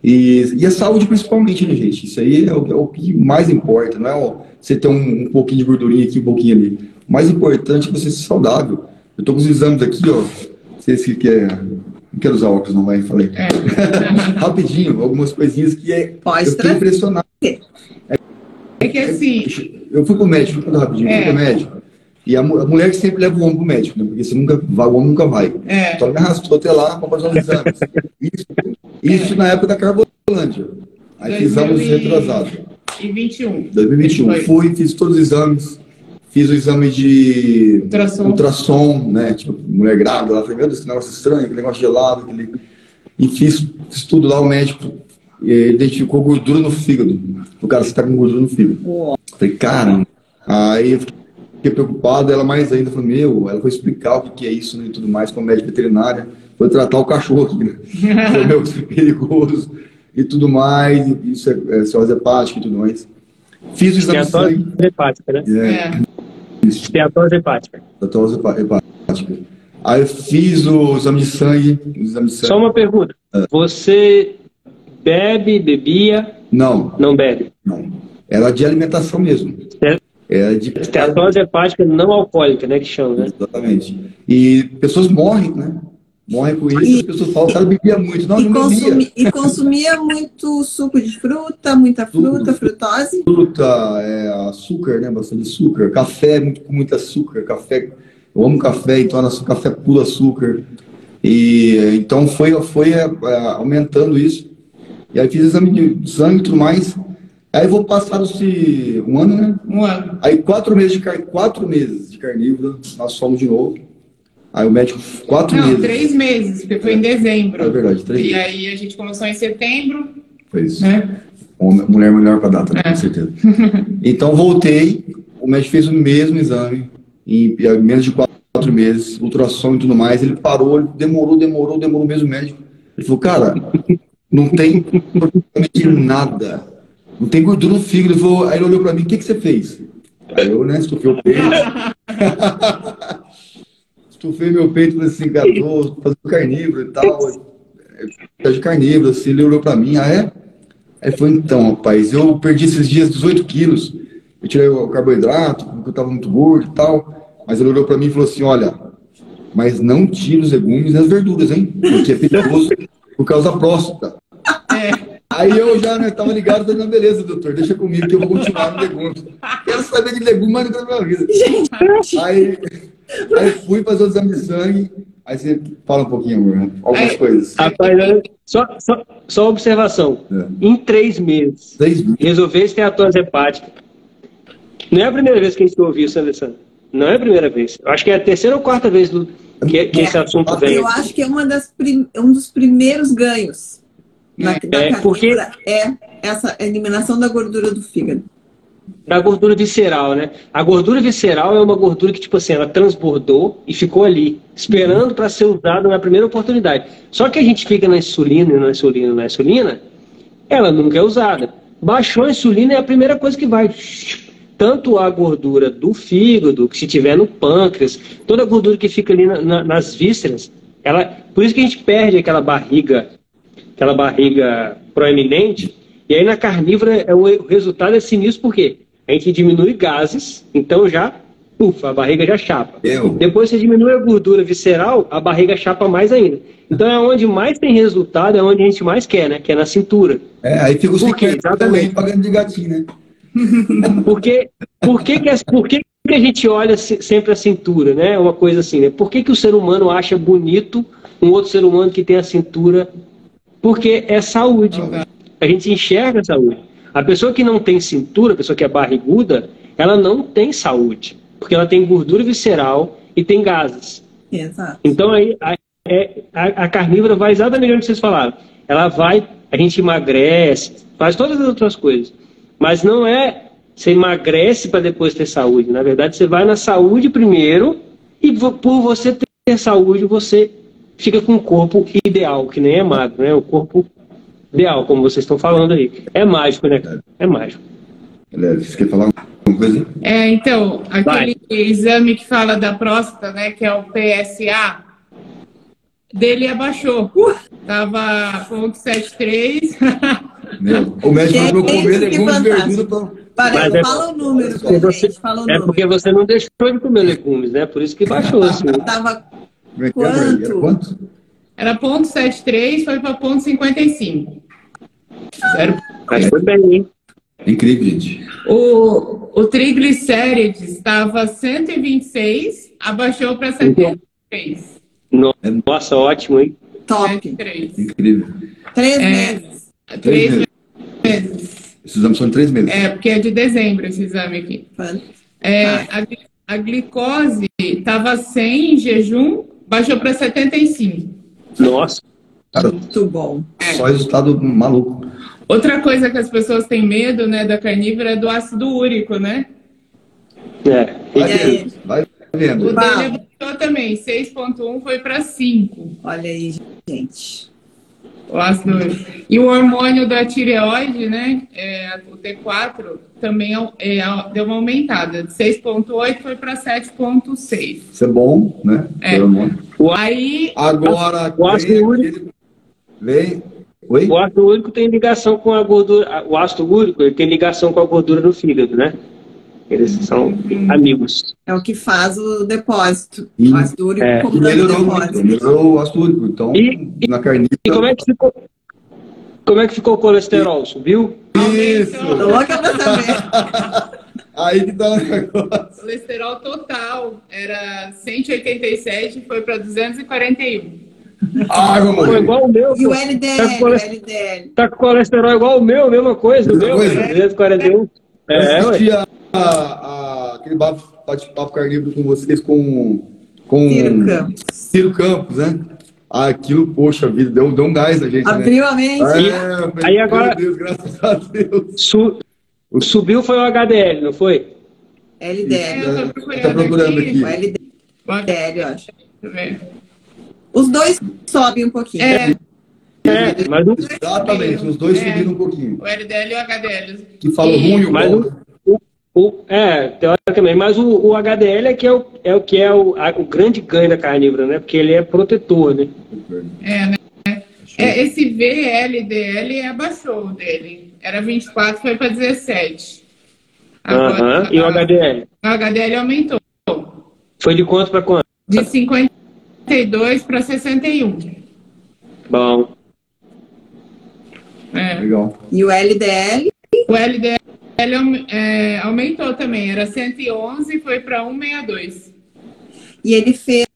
E, e a saúde principalmente, né, gente? Isso aí é o, é o que mais importa, não é ó, você ter um, um, pouquinho de gordurinha aqui, um pouquinho ali. O mais importante é você ser saudável. Eu tô com os exames aqui, ó. Vocês que quer, não quero usar óculos, não vai, falei. É. Rapidinho, algumas coisinhas que é. Pode eu fiquei impressionado. É que assim. Eu fui pro médico, fui rapidinho, é. fui pro médico. E a, mulher que sempre leva o homem pro médico, né? Porque você nunca vai, o homem nunca vai. É. Então me arrastou até lá para fazer os exames. Isso, isso é. na época da Carbolândia. Aí fizemos retrasado. Em 21. 2021. Fui, fiz todos os exames. Fiz o exame de ultrassom, ultrassom né? Tipo, mulher grávida. Ela falou, meu Deus, que negócio estranho, aquele negócio gelado. Aquele... E fiz, fiz tudo lá, o médico identificou gordura no fígado. O cara, você tá com gordura no fígado. Falei, caramba. Aí eu fiquei preocupado, ela mais ainda falou, meu, ela foi explicar o que é isso né, e tudo mais com a médica veterinária, foi tratar o cachorro aqui, né? Falei, meu, isso é perigoso e tudo mais, isso é, é cirrose hepática e tudo mais. Fiz o exame de sangue. hepática, né? É. é. Esteatose hepática. Esteatose hepática. Aí eu fiz o exame de sangue. O exame de sangue. Só uma pergunta. É. Você bebe, bebia? Não. Não bebe? Não. Era de alimentação mesmo. É. Era de... Esteatose hepática não alcoólica, né, que chama, né? Exatamente. E pessoas morrem, né? Morrem com isso, e, as pessoas falam que ela bebia muito. Não, e, não consumi, e consumia muito suco de fruta, muita fruta, Tudo. frutose? Fruta, é, açúcar, né? Bastante açúcar. Café, muito, com muito açúcar. Café, eu amo café, então era café puro açúcar. E então foi, foi é, aumentando isso. E aí fiz exame de sangue e tudo mais. Aí vou passar se um ano, né? Um ano. Aí quatro meses de car... quatro meses de carnívoro, nós fomos de novo. Aí o médico, quatro Não, meses. três meses, porque foi em dezembro. É verdade, três E aí a gente começou em setembro. Foi isso. Né? Mulher melhor para data, né? É. com certeza. então voltei, o médico fez o mesmo exame, em menos de quatro meses, ultrassom e tudo mais. Ele parou, ele demorou, demorou, demorou o mesmo médico. Ele falou, cara, não tem praticamente nada. Não tem gordura no fígado. Ele falou, aí ele olhou para mim, o que, que você fez? Aí eu, né, estufei o peito. estufei meu peito, assim, cara, tô fazendo carnívoro e tal. É de carnívoro, assim, ele olhou para mim, ah, é? Aí foi então, rapaz, eu perdi esses dias 18 quilos. Eu tirei o carboidrato, porque eu tava muito gordo e tal. Mas ele olhou para mim e falou assim, olha, mas não tira os legumes e as verduras, hein? Porque é perigoso por causa da próstata. É. Aí eu já né, tava ligado, falei, não, beleza, doutor, deixa comigo que eu vou continuar no legumes. Quero saber de legumes, mas não da minha vida. Gente, aí, aí fui fazer o exame de sangue, Aí você fala um pouquinho, né? algumas aí, coisas. Rapaz, só, só, só observação. É. Em três meses, três meses. resolver esteatose hepática. Não é a primeira vez que a gente ouviu isso, Alessandro. Não é a primeira vez. Eu acho que é a terceira ou quarta vez do, que, que é, esse assunto vem. Eu acho que é uma das prim, um dos primeiros ganhos na, é, na porque é essa eliminação da gordura do fígado da gordura visceral, né? A gordura visceral é uma gordura que, tipo assim, ela transbordou e ficou ali, esperando para ser usada na primeira oportunidade. Só que a gente fica na insulina, na insulina, na insulina, ela nunca é usada. Baixou a insulina é a primeira coisa que vai. Tanto a gordura do fígado, que se tiver no pâncreas, toda a gordura que fica ali na, na, nas vísceras, ela, por isso que a gente perde aquela barriga, aquela barriga proeminente, e aí na carnívora é, o resultado é sinistro porque a gente diminui gases, então já, ufa, a barriga já chapa. Eu. Depois você diminui a gordura visceral, a barriga chapa mais ainda. Então é onde mais tem resultado, é onde a gente mais quer, né? Que é na cintura. É, aí fica o secreto também pagando de gatinho, né? Porque, por que, que, por que, que a gente olha sempre a cintura, né? Uma coisa assim, né? Por que, que o ser humano acha bonito um outro ser humano que tem a cintura? Porque é saúde a gente enxerga a saúde. A pessoa que não tem cintura, a pessoa que é barriguda, ela não tem saúde, porque ela tem gordura visceral e tem gases. Exato. Então aí a, é, a, a carnívora vai exatamente onde vocês falaram. Ela vai, a gente emagrece, faz todas as outras coisas, mas não é você emagrece para depois ter saúde. Na verdade, você vai na saúde primeiro e por você ter saúde, você fica com o corpo ideal, que nem é magro, né? O corpo ideal, como vocês estão falando aí. É mágico, né? É mágico. Você quer falar alguma coisa? É, então, aquele Vai. exame que fala da próstata, né, que é o PSA, dele abaixou. Uh, tava 0,73. o médico falou comer legumes verduras Parece, é, fala o número, pra você, fala o é porque você não deixou de comer legumes, né? Por isso que baixou. Assim. Tava é é, quanto? quanto? Era ponto 73, foi para ponto 55. Zero. Mas foi bem, hein? Incrível, gente. O, o triglicérides estava 126, abaixou para 73. Nossa, ótimo, hein? Top. 73. Incrível. Três é, meses. Três, meses. meses. Esses exames são três meses. É, porque é de dezembro esse exame aqui. É, a, a glicose estava 100 em jejum, baixou para 75. Nossa. Cara, Muito bom. Só resultado maluco. Outra coisa que as pessoas têm medo, né, da carnívora é do ácido úrico, né? É. Vai vendo. Vai vendo. O dele aumentou também. 6.1 foi para 5. Olha aí, gente. O ácido úrico. E o hormônio da tireoide, né, é, o T4, também é, é, deu uma aumentada. De 6.8 foi para 7.6. Isso é bom, né? É. Aí... Agora, o ácido úrico... Vem... Oi? O ácido úrico tem ligação com a gordura... O ácido úrico ele tem ligação com a gordura do fígado, né? Eles são hum. amigos. É o que faz o depósito. E, o ácido úrico é. melhorou, depósito. melhorou o ácido úrico. Então, e, na carne. E como é que ficou? Como é que ficou o colesterol? Subiu? Isso! Louca pra saber. Aí que tá o negócio. Colesterol total era 187, foi para 241. Ah, igual o meu. E o LDL, tá com, LDL. Tá com colesterol igual o meu, mesma coisa, meu, coisa. 241. É, ué a, a, aquele bate-papo carnívoro com vocês com, com Ciro Campos. Ciro Campos, né? Aquilo, poxa vida, deu, deu um gás na gente. Né? Abriu né? a mente. É, aí agora. Deus, graças a Deus. Su, subiu foi o HDL, não foi? LDL. É, tá procurando aqui. aqui. O LDL, eu acho. Os dois sobem um pouquinho. É. É, mas o... Exatamente, os dois é, subiram um pouquinho. O LDL e o HDL. Que fala ruim o mas o, o, é, teoricamente, mas o, o, HDL é que é o, é o que é o, a, o grande ganho da carnívora, né? Porque ele é protetor, né? É, né? É, esse VLDL abaixou dele. Era 24, foi para 17. Agora, uh -huh. E o HDL? O HDL aumentou. Foi de quanto para quanto? De 52 para 61. Bom. É. Legal. E o LDL? O LDL ele é, aumentou também, era 111 e foi para 162. E ele fez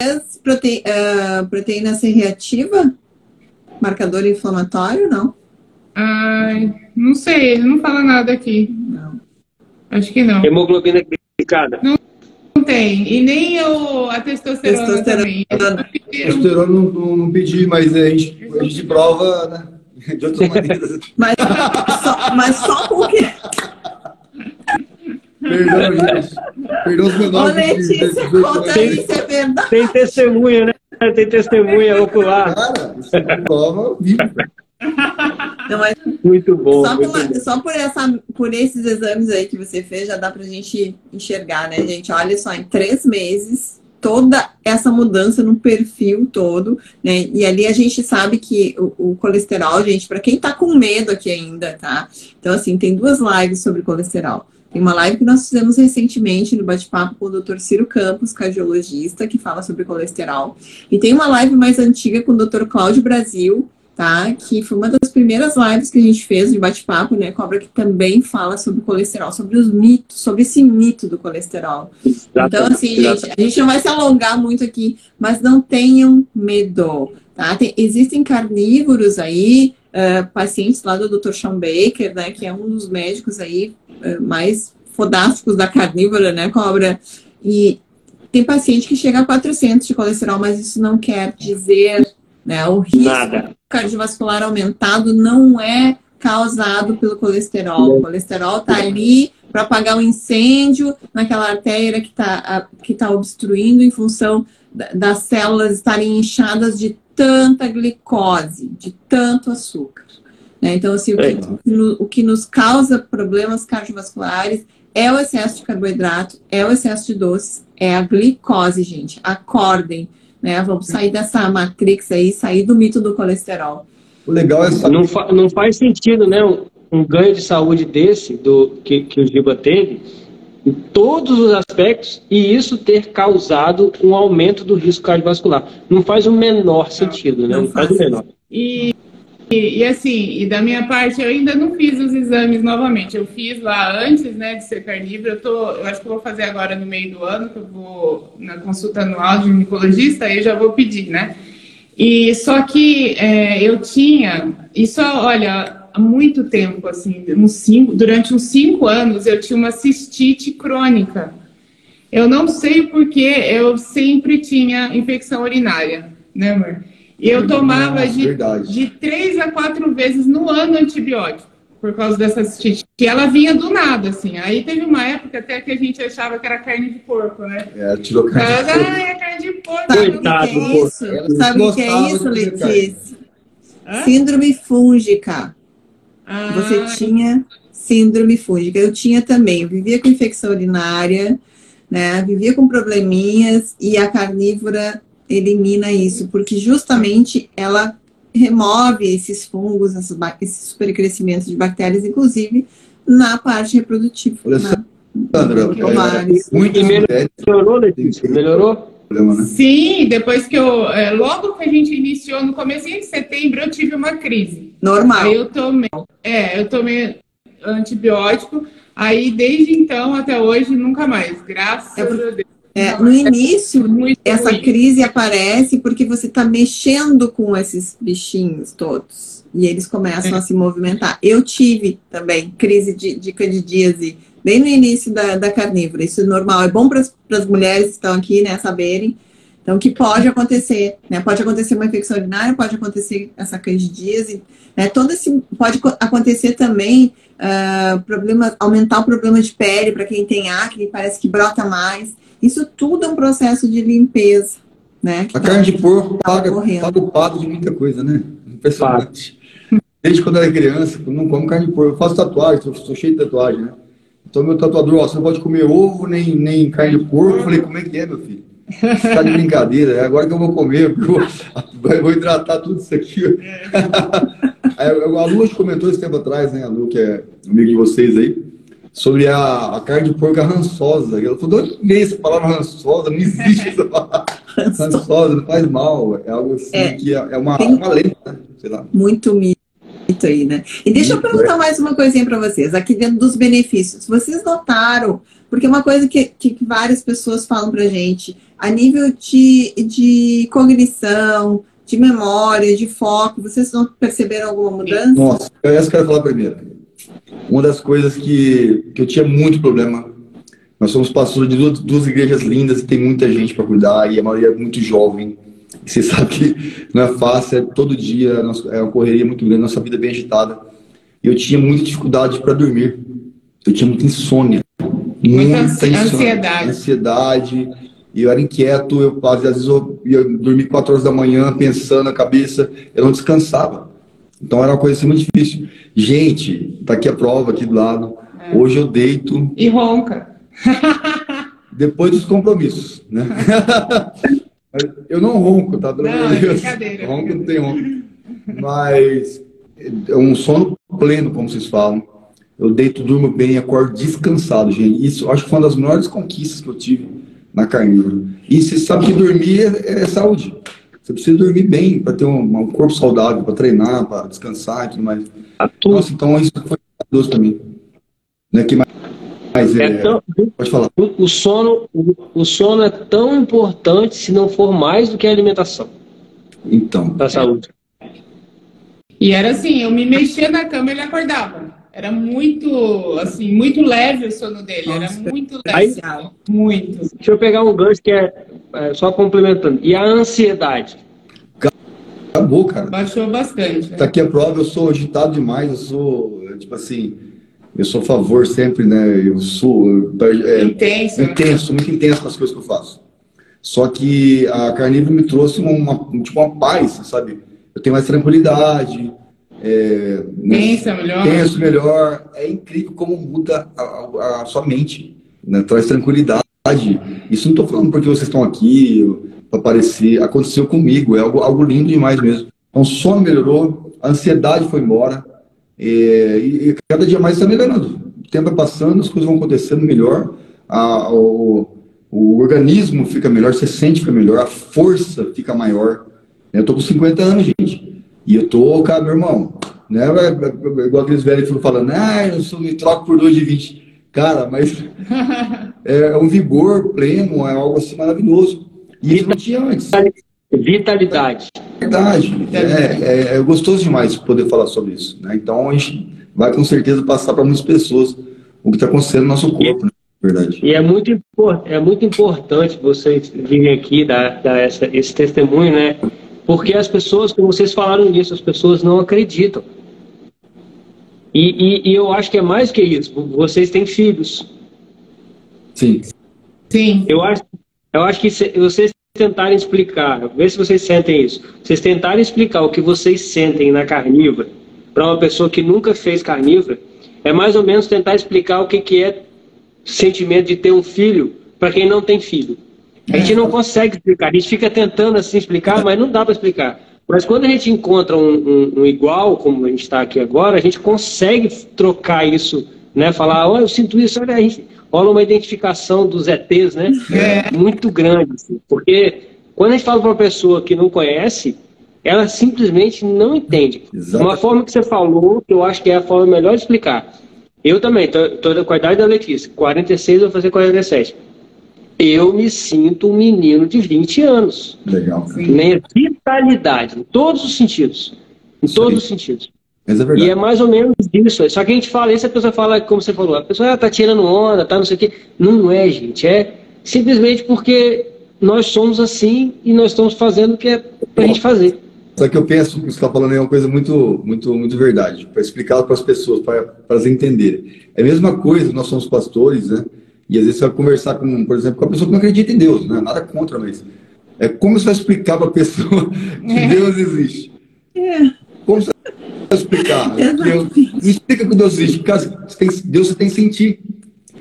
prote... uh, proteína C reativa? Marcador inflamatório, não? Ai, não sei, ele não fala nada aqui. Não. Acho que não. Hemoglobina glicada? Não tem. E nem o, a testosterona, testosterona. também. Testosterona não, não, não pedi, mas a gente, a gente prova, né? De outras maneiras. mas, só, mas só porque. Perdão, gente. Perdão os menores. Ô, Letícia, conta isso, é verdade. Tem testemunha, né? Tem testemunha ocular. Cara, isso é prova viva. Mas muito bom. Só, muito pela, bom. só por, essa, por esses exames aí que você fez, já dá pra gente enxergar, né, gente? Olha só, em três meses, toda essa mudança no perfil todo, né? E ali a gente sabe que o, o colesterol, gente, para quem tá com medo aqui ainda, tá? Então, assim, tem duas lives sobre colesterol. Tem uma live que nós fizemos recentemente no bate-papo com o Dr. Ciro Campos, cardiologista, que fala sobre colesterol. E tem uma live mais antiga com o Dr. Cláudio Brasil, tá? Que foi uma das primeiras lives que a gente fez de bate-papo, né, Cobra, que também fala sobre colesterol, sobre os mitos, sobre esse mito do colesterol. Exatamente. Então, assim, gente, a gente não vai se alongar muito aqui, mas não tenham medo, tá? Tem, existem carnívoros aí, uh, pacientes lá do Dr. Sean Baker, né, que é um dos médicos aí uh, mais fodásticos da carnívora, né, Cobra? E tem paciente que chega a 400 de colesterol, mas isso não quer dizer né? O risco Nada. Cardiovascular aumentado não é causado pelo colesterol. O colesterol está ali para apagar o um incêndio naquela artéria que está que tá obstruindo em função das células estarem inchadas de tanta glicose, de tanto açúcar. Né? Então, assim, o que, o que nos causa problemas cardiovasculares é o excesso de carboidrato, é o excesso de doces, é a glicose, gente. Acordem né? Vamos sair dessa matrix aí, sair do mito do colesterol. O legal é saber... não, fa não faz sentido, né? Um, um, ganho de saúde desse do que, que o Giba teve em todos os aspectos e isso ter causado um aumento do risco cardiovascular. Não faz o menor sentido, né? Não, não faz, faz o menor. E e, e, assim, e da minha parte, eu ainda não fiz os exames novamente. Eu fiz lá antes, né, de ser carnívoro. Eu, tô, eu acho que eu vou fazer agora no meio do ano, que eu vou na consulta anual de ginecologista, aí eu já vou pedir, né? E só que é, eu tinha, isso, olha, há muito tempo, assim, uns cinco, durante uns cinco anos, eu tinha uma cistite crônica. Eu não sei porque eu sempre tinha infecção urinária, né, amor? E eu tomava de, de três a quatro vezes no ano antibiótico, por causa dessa cistite. E ela vinha do nada, assim. Aí teve uma época até que a gente achava que era carne de porco, né? É, tirou carne de porco. Ah, é carne de porco. Sabe o que é isso? Sabe o que é isso, Letícia? Síndrome fúngica. Ah. Você tinha síndrome fúngica. Eu tinha também. Eu vivia com infecção urinária, né? Vivia com probleminhas e a carnívora elimina isso, porque justamente ela remove esses fungos, esses supercrescimentos de bactérias, inclusive na parte reprodutiva. Olha na, Sandra, é, muito melhorou, Letícia? Melhorou? Né? Sim, depois que eu. É, logo que a gente iniciou, no começo de setembro, eu tive uma crise. Normal. Aí eu tomei. É, eu tomei antibiótico. Aí, desde então até hoje, nunca mais. Graças é, a Deus. É, no início, essa crise aparece porque você está mexendo com esses bichinhos todos. E eles começam é. a se movimentar. Eu tive também crise de, de candidíase bem no início da, da carnívora. Isso é normal. É bom para as mulheres que estão aqui, né, saberem. Então, que pode acontecer, né? Pode acontecer uma infecção urinária, pode acontecer essa candidíase, né? Todo esse, pode acontecer também uh, problema, aumentar o problema de pele para quem tem acne, parece que brota mais. Isso tudo é um processo de limpeza, né? A tá, carne de porco tá paga, paga o pato de muita coisa, né? Impressionante. Desde quando eu era criança, eu não como carne de porco. Eu faço tatuagem, sou, sou cheio de tatuagem, né? Então meu tatuador, ó, você não pode comer ovo nem, nem carne de porco. Eu falei, como é que é, meu filho? Tá de brincadeira, é agora que eu vou comer, eu vou, eu vou hidratar tudo isso aqui. a Lu comentou esse tempo atrás, né? A Lu, que é amigo de vocês aí sobre a, a carne de porco rançosa. Falou, de onde essa palavra rançosa? Não existe essa palavra. rançosa, não faz mal. É algo assim é, que é, é uma, uma lenda, né? sei lá. Muito mito aí, né? E deixa eu perguntar mais uma coisinha para vocês, aqui dentro dos benefícios. Vocês notaram Porque uma coisa que, que várias pessoas falam pra gente, a nível de, de cognição, de memória, de foco, vocês não perceberam alguma mudança? Nossa, eu essa quero falar primeiro. Uma das coisas que, que eu tinha muito problema, nós somos pastores de duas, duas igrejas lindas e tem muita gente para cuidar e a maioria é muito jovem. E você sabe que não é fácil, é todo dia, é uma correria muito grande, nossa vida é bem agitada. E eu tinha muita dificuldade para dormir. Eu tinha muita insônia. Muita, ansiedade. Ansiedade. E eu era inquieto, eu, às vezes eu ia dormir 4 horas da manhã pensando na cabeça, eu não descansava. Então era uma coisa assim muito difícil. Gente, tá aqui a prova aqui do lado. É. Hoje eu deito. E ronca. depois dos compromissos, né? eu não ronco, tá? Não, é brincadeira. Ronco não tem ronco. Mas é um sono pleno, como vocês falam. Eu deito, durmo bem, acordo descansado, gente. Isso acho que foi uma das maiores conquistas que eu tive na carnívora. E você sabe que dormir é, é saúde. Você precisa dormir bem para ter um, um, corpo saudável, para treinar, para descansar e tudo mais. Nossa, então isso foi maravilhoso para mim. Né? Que mais, mais é, é tão, pode falar. O, sono, o, o, sono é tão importante se não for mais do que a alimentação. Então. Para a saúde. E era assim, eu me mexia na cama e ele acordava. Era muito, assim, muito leve o sono dele. Nossa. Era muito leve. Aí, muito. Deixa eu pegar um gancho que é, é, só complementando. E a ansiedade? Acabou, cara. Baixou bastante. Né? Tá aqui a prova, eu sou agitado demais, eu sou, tipo assim, eu sou a favor sempre, né? Eu sou é, intenso, intenso, muito intenso nas coisas que eu faço. Só que a carnívora me trouxe uma, tipo, uma paz, sabe? eu tenho mais tranquilidade. É, pensa melhor. Penso melhor. É incrível como muda a, a, a sua mente. Né? Traz tranquilidade. Isso não estou falando porque vocês estão aqui para aparecer. Aconteceu comigo. É algo, algo lindo demais mesmo. Então, o sono melhorou, a ansiedade foi embora. É, e, cada dia mais está melhorando. O tempo vai passando, as coisas vão acontecendo melhor. A, o, o organismo fica melhor, você sente fica melhor, a força fica maior. Eu tô com 50 anos, gente. E eu tô, cara, meu irmão, né? Igual aqueles velhos falando, ah, eu sou, me troco por dois de 20. Cara, mas é um vigor pleno, é algo assim maravilhoso. E isso não tinha antes. Vitalidade. Verdade. É, é, é, gostoso demais poder falar sobre isso. Né? Então a gente vai com certeza passar para muitas pessoas o que está acontecendo no nosso corpo. Né? Verdade. E é muito, é muito importante vocês virem aqui dar, dar essa, esse testemunho, né? Porque as pessoas, como vocês falaram nisso, as pessoas não acreditam. E, e, e, eu acho que é mais que isso. Vocês têm filhos. Sim. Sim. Eu acho, eu acho que se, vocês tentarem explicar, vê se vocês sentem isso. Vocês tentarem explicar o que vocês sentem na carnívora para uma pessoa que nunca fez carnívora, é mais ou menos tentar explicar o que, que é sentimento de ter um filho para quem não tem filho. A gente não consegue explicar, a gente fica tentando assim explicar, mas não dá para explicar. Mas quando a gente encontra um, um, um, igual, como a gente está aqui agora, a gente consegue trocar isso, né? Falar, oh, eu sinto isso, olha, a gente rola uma identificação dos ETs, né? É. Muito grande, assim, porque quando a gente fala para uma pessoa que não conhece, ela simplesmente não entende. Exato. Uma forma que você falou, que eu acho que é a forma melhor de explicar. Eu também, estou com a idade da Letícia, 46, vou fazer 47 eu me sinto um menino de 20 anos. Legal. Minha vitalidade, em todos os sentidos. Em Isso todos aí. os sentidos. É verdade. E é mais ou menos isso. Só que a gente fala isso, a pessoa fala, como você falou, a pessoa ah, tá tirando onda, tá não sei o quê. Não é, gente. É simplesmente porque nós somos assim e nós estamos fazendo o que é pra gente fazer. Só que eu penso que você está falando é uma coisa muito, muito, muito verdade, para explicar para as pessoas, para elas entenderem. É a mesma coisa, nós somos pastores, né? E às vezes você vai conversar com, por exemplo, com a pessoa que não acredita em Deus, né? nada contra, mas é como você vai explicar para a pessoa que é. Deus existe? É. Como você vai explicar? Deus, me explica que Deus existe. Você tem, Deus você tem que sentir.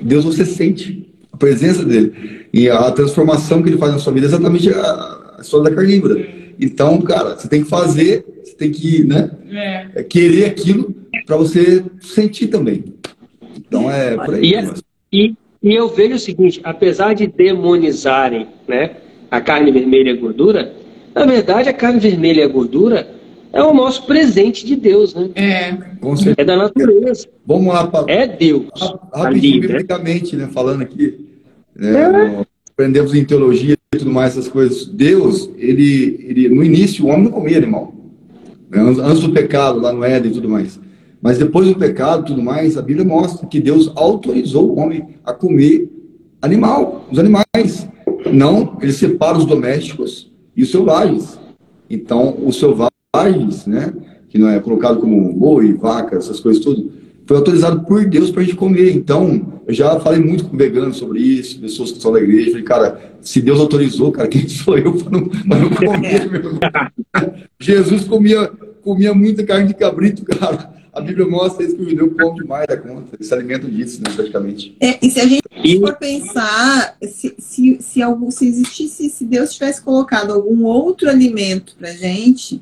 Deus você sente a presença dele. E a transformação que ele faz na sua vida é exatamente a, a história da carnívora. Então, cara, você tem que fazer, você tem que né, é. é querer aquilo para você sentir também. Então é por aí. E, e, e eu vejo o seguinte, apesar de demonizarem né, a carne vermelha e a gordura, na verdade a carne vermelha e a gordura é o nosso presente de Deus, né? É. É da natureza. Vamos lá para. É Deus. Rapidinho, biblicamente, né? Falando aqui. Né, é. Aprendemos em teologia e tudo mais, essas coisas. Deus, ele, ele no início, o homem não comia animal. Né? Antes do pecado, lá no Éden e tudo mais. Mas depois do pecado e tudo mais, a Bíblia mostra que Deus autorizou o homem a comer animal, os animais. Não, ele separa os domésticos e os selvagens. Então, os selvagens, né, que não é colocado como boi, vaca, essas coisas tudo, foi autorizado por Deus para a gente comer. Então, eu já falei muito com veganos sobre isso, pessoas que são da igreja, falei, cara, se Deus autorizou, cara, quem sou eu para não, não comer? Jesus comia, comia muita carne de cabrito, cara. A Bíblia mostra isso que o judeu come demais da conta. Eles se alimentam disso, né, praticamente. É, e se a gente for pensar, se, se, se, algum, se existisse, se Deus tivesse colocado algum outro alimento para gente,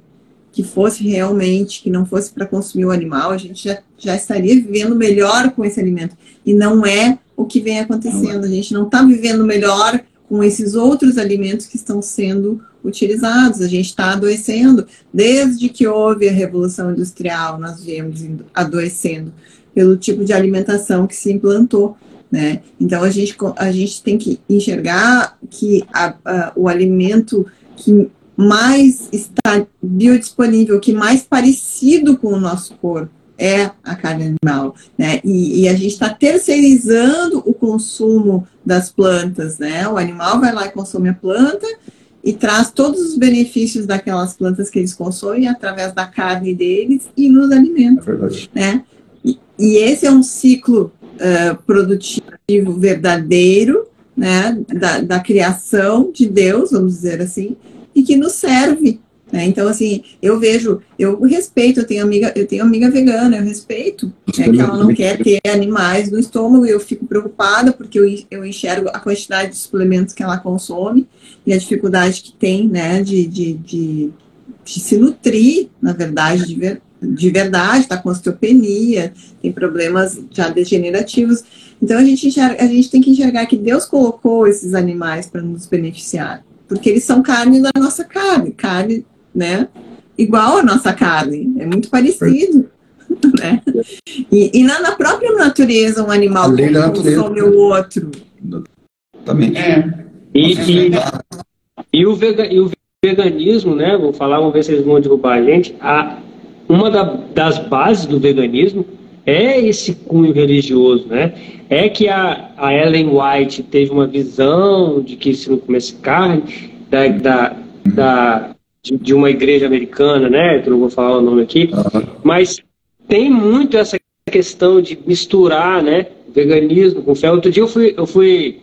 que fosse realmente, que não fosse para consumir o animal, a gente já, já estaria vivendo melhor com esse alimento. E não é o que vem acontecendo. A gente não está vivendo melhor com esses outros alimentos que estão sendo utilizados. A gente está adoecendo. Desde que houve a Revolução Industrial, nós viemos adoecendo pelo tipo de alimentação que se implantou. Né? Então, a gente, a gente tem que enxergar que a, a, o alimento que mais está biodisponível, que mais parecido com o nosso corpo, é a carne animal, né? E, e a gente está terceirizando o consumo das plantas, né? O animal vai lá e consome a planta e traz todos os benefícios daquelas plantas que eles consomem através da carne deles e nos alimentos, é verdade. né? E, e esse é um ciclo uh, produtivo verdadeiro, né? Da, da criação de Deus, vamos dizer assim, e que nos serve né? Então, assim, eu vejo, eu respeito, eu tenho amiga, eu tenho amiga vegana, eu respeito né, que ela não quer ter animais no estômago, e eu fico preocupada porque eu, eu enxergo a quantidade de suplementos que ela consome e a dificuldade que tem, né, de, de, de, de se nutrir, na verdade, de, ver, de verdade, tá com osteopenia, tem problemas já degenerativos. Então a gente, enxerga, a gente tem que enxergar que Deus colocou esses animais para nos beneficiar, porque eles são carne da nossa carne, carne né? Igual a nossa carne, é muito parecido. Né? E, e na, na, própria natureza, um animal consome o outro. Também. É. E, e, e, o vega, e o veganismo, né? Vou falar, vamos ver se eles vão derrubar a gente. A, uma da, das bases do veganismo é esse cunho religioso, né? É que a, a Ellen White teve uma visão de que se não comesse carne, da, da, da de, de, uma igreja americana, né? Que eu não vou falar o nome aqui, uhum. mas tem muito essa questão de misturar, né? Veganismo com fé. Outro dia eu fui, eu fui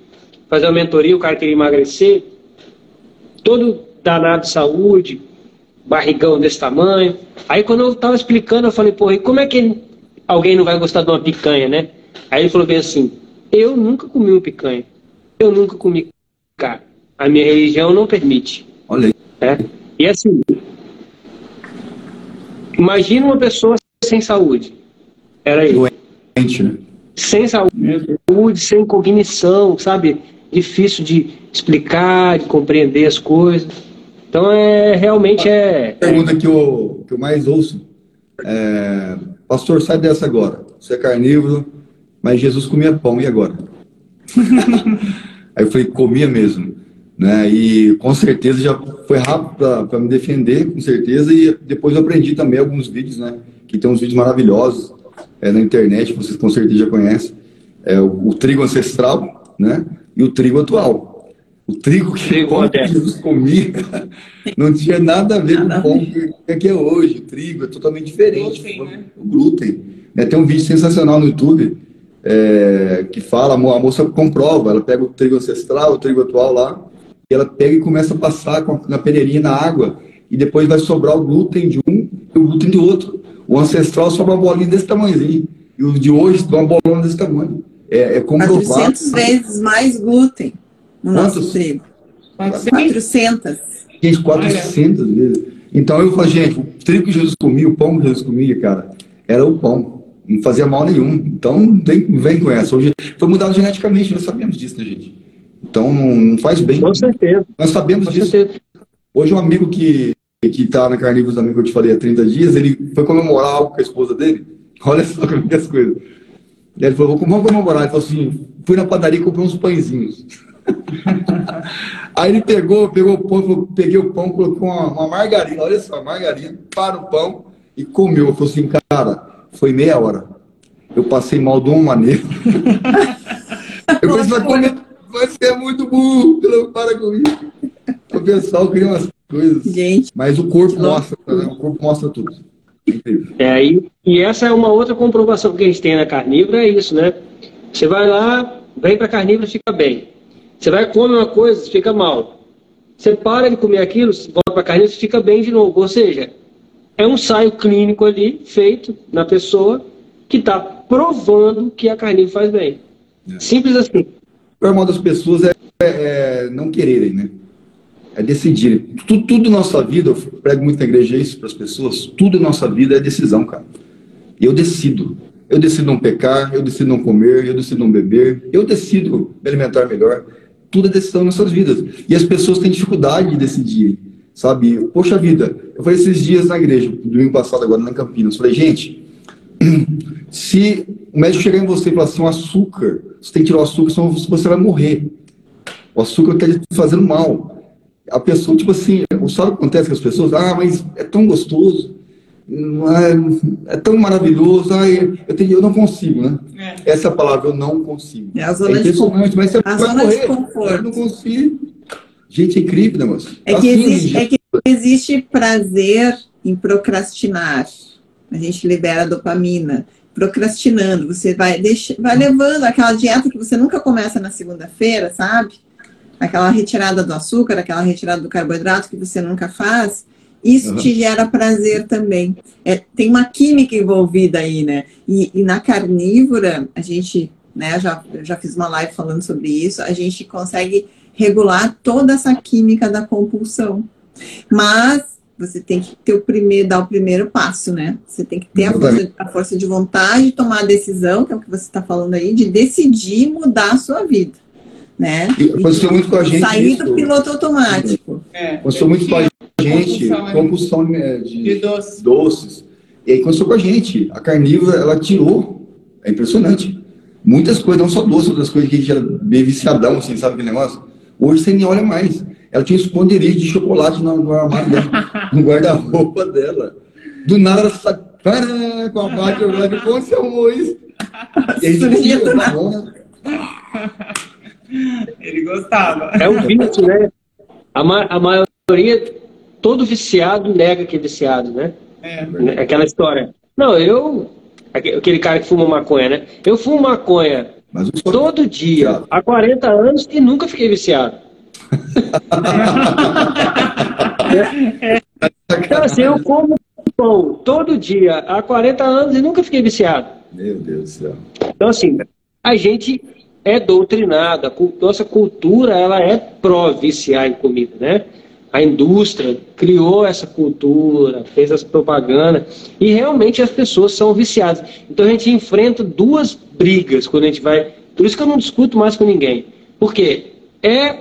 fazer uma mentoria, o cara queria emagrecer, todo danado de saúde, barrigão desse tamanho. Aí quando eu tava explicando, eu falei, pô, e como é que alguém não vai gostar de uma picanha, né? Aí ele falou bem assim, eu nunca comi uma picanha, eu nunca comi carne, a minha religião não permite. Olha aí. É. E assim, imagina uma pessoa sem saúde. Era isso. Doente, né? Sem saúde, sem cognição, sabe? Difícil de explicar, de compreender as coisas. Então, é realmente é. Pergunta que eu, que eu mais ouço. É, Pastor, sai dessa agora. Você é carnívoro, mas Jesus comia pão, e agora? Aí eu falei, comia mesmo né? E com certeza já foi rápido para me defender, com certeza. E depois eu aprendi também alguns vídeos, né? Que tem uns vídeos maravilhosos é, na internet, vocês com certeza já conhecem. É, o, o trigo ancestral, né? E o trigo atual. O trigo que Jesus comia não tinha nada a ver nada com o pão que, é que é hoje. O trigo é totalmente diferente. Glúten, né? O glúten. É, tem um vídeo sensacional no YouTube é, que fala, a moça comprova, ela pega o trigo ancestral, o trigo atual lá, e ela pega e começa a passar com a, na peneirinha na água, e depois vai sobrar o glúten de um e o glúten do outro. O ancestral sobra uma bolinha desse tamanhozinho, e o de hoje dá uma bolona desse tamanho. É, é comprovado. 400 vezes mais glúten no Quantos? nosso trigo. 400. Gente, 400 Olha. vezes. Então eu falo, gente, o trigo que Jesus comia, o pão que Jesus comia, cara, era o pão. Não fazia mal nenhum. Então, vem, vem com essa. Hoje foi mudado geneticamente, nós sabemos disso, né, gente? Então não faz bem. Com certeza. Nós sabemos Com disso. Certeza. Hoje um amigo que que tá na Carnívoros também, que eu te falei há 30 dias, ele foi comemorar algo com a esposa dele. Olha só como é as coisas. Ele falou, vamos comemorar. Ele falou assim, fui na padaria e comprei uns pãezinhos. Aí ele pegou, pegou o pão, falou, peguei o pão, colocou uma, uma, margarina, olha só, margarina, para o pão e comeu. Falou assim, cara, foi meia hora. Eu passei mal de uma maneira. eu falei, vai comer, você é muito burro, não para com isso. O pessoal cria umas coisas. Gente. Mas o corpo mostra, né? o corpo mostra tudo. É, e, e essa é uma outra comprovação que a gente tem na carnívora, é isso, né? Você vai lá, vem para carnívora, fica bem. Você vai comer uma coisa, fica mal. Você para de comer aquilo, volta para carnívora, fica bem de novo. Ou seja, é um ensaio clínico ali, feito na pessoa, que está provando que a carnívora faz bem. É. Simples assim. O normal das pessoas é, é, não quererem, né? É decidirem. Tudo, tudo nossa vida, eu prego muito na igreja isso para as pessoas, tudo na nossa vida é decisão, cara. Eu decido. Eu decido não pecar, eu decido não comer, eu decido não beber, eu decido me alimentar melhor. Tudo é decisão nas nossas vidas. E as pessoas têm dificuldade de decidir, sabe? Poxa vida, eu falei esses dias na igreja, domingo passado agora na Campinas, falei, gente, se o médico chegar em você e falar assim, o açúcar, você tem que tirar o açúcar, senão você vai morrer. O açúcar está te fazendo mal. A pessoa, tipo assim, sabe o que acontece com as pessoas? Ah, mas é tão gostoso, é, é tão maravilhoso, ah, eu, tenho, eu não consigo, né? É. Essa é a palavra, eu não consigo. É a zona é de, mas você a vai morrer. conforto. Eu não consigo. Gente, é incrível, né, moço? É, assim, existe, é que existe prazer em procrastinar. A gente libera dopamina procrastinando, você vai, deixa, vai levando aquela dieta que você nunca começa na segunda-feira, sabe? Aquela retirada do açúcar, aquela retirada do carboidrato que você nunca faz, isso uhum. te gera prazer também. É, tem uma química envolvida aí, né? E, e na carnívora, a gente, né, já, já fiz uma live falando sobre isso, a gente consegue regular toda essa química da compulsão. Mas você tem que ter o primeiro, dar o primeiro passo, né? Você tem que ter a força, a força, de vontade, tomar a decisão, que é o que você está falando aí, de decidir mudar a sua vida, né? Aconteceu muito com a gente. Sair isso. do piloto automático. É, aconteceu muito com a gente, compulsão, de, de doces. doces. E aí aconteceu com a gente. A carnívora, ela tirou. É impressionante. Muitas coisas, não só doces, outras coisas que a gente era bem viciadão, assim, sabe aquele negócio? Hoje você nem olha mais. Ela tinha esconderijo de chocolate no, armário dela, no guarda-roupa dela. Do nada ela sai com a máquina, eu falei, como você arrumou isso? E aí comia, Ele gostava. É um vício, né? A, ma a maioria, todo viciado nega que é viciado, né? É. Aquela história. Não, eu. Aquele cara que fuma maconha, né? Eu fumo maconha todo dia, há 40 anos e nunca fiquei viciado então, assim, eu como pão todo dia há 40 anos e nunca fiquei viciado. Meu Deus do céu. Então, assim, a gente é doutrinado, a nossa cultura ela é pró-viciar em comida, né? A indústria criou essa cultura, fez essa propaganda e realmente as pessoas são viciadas. Então a gente enfrenta duas brigas quando a gente vai. Por isso que eu não discuto mais com ninguém. Porque é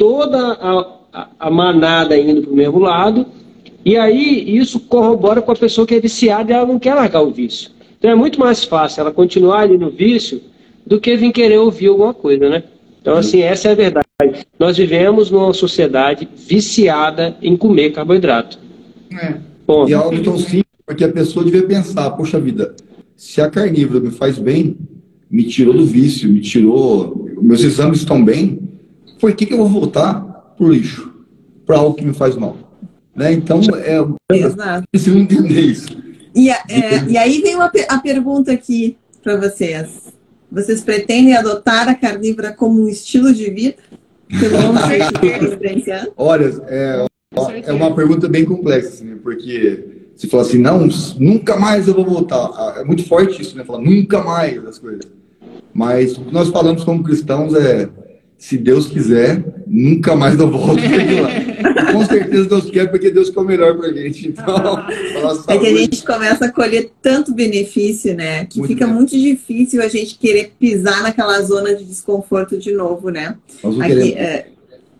toda a, a, a manada indo para o mesmo lado, e aí isso corrobora com a pessoa que é viciada e ela não quer largar o vício. Então é muito mais fácil ela continuar ali no vício do que vir querer ouvir alguma coisa, né? Então, assim, essa é a verdade. Nós vivemos numa sociedade viciada em comer carboidrato. É. E é algo tão simples, porque a pessoa devia pensar, poxa vida, se a carnívora me faz bem, me tirou do vício, me tirou, meus exames estão bem, por que, que eu vou voltar para o lixo? Para algo que me faz mal? Né? Então, é, Exato. preciso entender isso. E, é, e aí vem uma, a pergunta aqui para vocês. Vocês pretendem adotar a carnívora como um estilo de vida? Olha, é, é uma pergunta bem complexa, assim, porque se falar assim, não, nunca mais eu vou voltar. Ah, é muito forte isso, né? Falar nunca mais as coisas. Mas o que nós falamos como cristãos é se Deus quiser, nunca mais eu volto lá. Com certeza Deus quer, porque Deus quer o melhor para a gente. Então, é que a gente começa a colher tanto benefício, né? Que muito fica bem. muito difícil a gente querer pisar naquela zona de desconforto de novo, né? Nós não Aqui, é,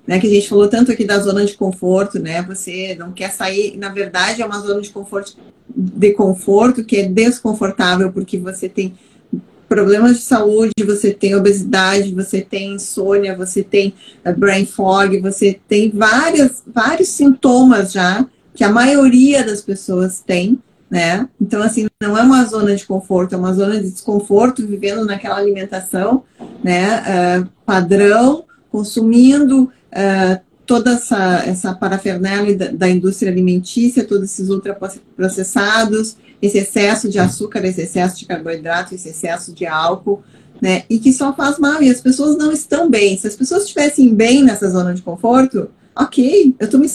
né? Que a gente falou tanto aqui da zona de conforto, né? Você não quer sair, na verdade é uma zona de conforto, de conforto que é desconfortável porque você tem problemas de saúde, você tem obesidade, você tem insônia, você tem eh, brain fog, você tem várias, vários sintomas já que a maioria das pessoas tem, né? Então, assim, não é uma zona de conforto, é uma zona de desconforto, vivendo naquela alimentação, né? Uh, padrão, consumindo uh, toda essa, essa parafernália da, da, indústria alimentícia, todos esses ultraprocessados, esse excesso de açúcar, esse excesso de carboidrato, esse excesso de álcool, né? E que só faz mal, e as pessoas não estão bem. Se as pessoas estivessem bem nessa zona de conforto, ok, eu estou me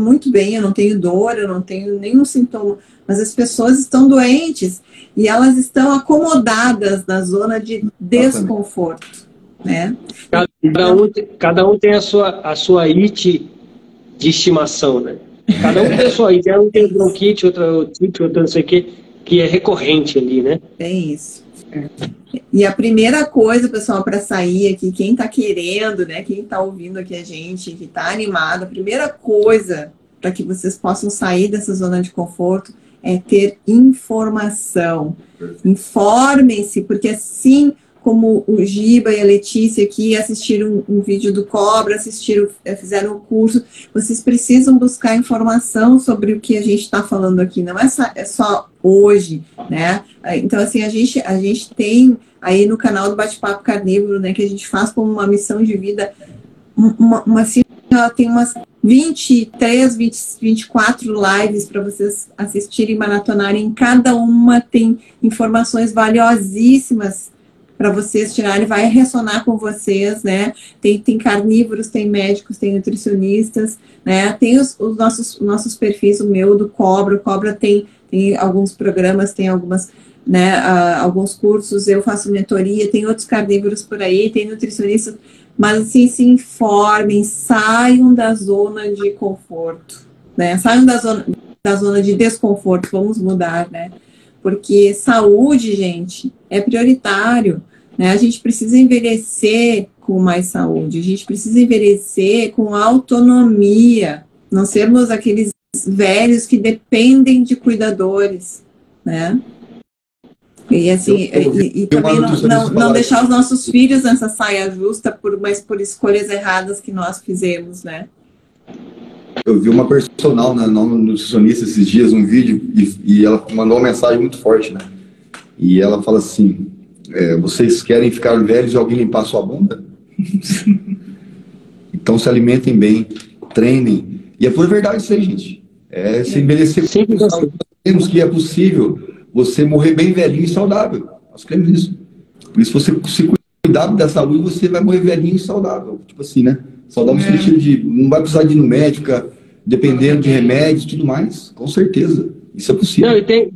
muito bem, eu não tenho dor, eu não tenho nenhum sintoma, mas as pessoas estão doentes e elas estão acomodadas na zona de desconforto, né? Cada um, cada um tem a sua, a sua IT de estimação, né? Cada um tem sua IT, um tem bronquite, outro otite, outro não sei o que, que é recorrente ali, né? Tem isso. E a primeira coisa, pessoal, para sair aqui, quem está querendo, né, quem está ouvindo aqui a gente, que está animado, a primeira coisa para que vocês possam sair dessa zona de conforto é ter informação. Informem-se, porque assim como o Giba e a Letícia aqui assistiram um, vídeo do Cobra, assistiram, eh, fizeram o um curso, vocês precisam buscar informação sobre o que a gente está falando aqui, não é só, é só hoje, né? Então, assim, a gente, a gente tem aí no canal do Bate-Papo Carnívoro, né, que a gente faz como uma missão de vida, uma, uma ela tem umas 23, 20, 24 lives para vocês assistirem e maratonarem. Cada uma tem informações valiosíssimas para vocês tirarem, vai ressonar com vocês, né? Tem, tem carnívoros, tem médicos, tem nutricionistas, né? Tem os, os nossos, nossos perfis, o meu do Cobra, o Cobra tem, tem alguns programas, tem algumas, né, uh, alguns cursos, eu faço mentoria, tem outros carnívoros por aí, tem nutricionistas, mas assim, se informem, saiam da zona de conforto, né? Saiam da zona, da zona de desconforto, vamos mudar, né? Porque saúde, gente, é prioritário. Né? A gente precisa envelhecer com mais saúde, a gente precisa envelhecer com autonomia, não sermos aqueles velhos que dependem de cuidadores, né? E assim, eu, eu, e, e também não, não, não deixar os nossos filhos nessa saia justa, por, mas por escolhas erradas que nós fizemos, né? Eu vi uma personal, né, não nutricionista esses dias, um vídeo, e, e ela mandou uma mensagem muito forte, né? E ela fala assim: é, vocês querem ficar velhos e alguém limpar sua bunda? então se alimentem bem, treinem. E é por verdade isso aí, gente. É se envelhecer. Sempre temos que é possível você morrer bem velhinho e saudável. Nós queremos isso. Por isso, você se cuidar da saúde, você vai morrer velhinho e saudável. Tipo assim, né? Saudável no é. sentido de não vai precisar de ir no médico, dependendo de remédios e tudo mais. Com certeza. Isso é possível. Não, e, tem,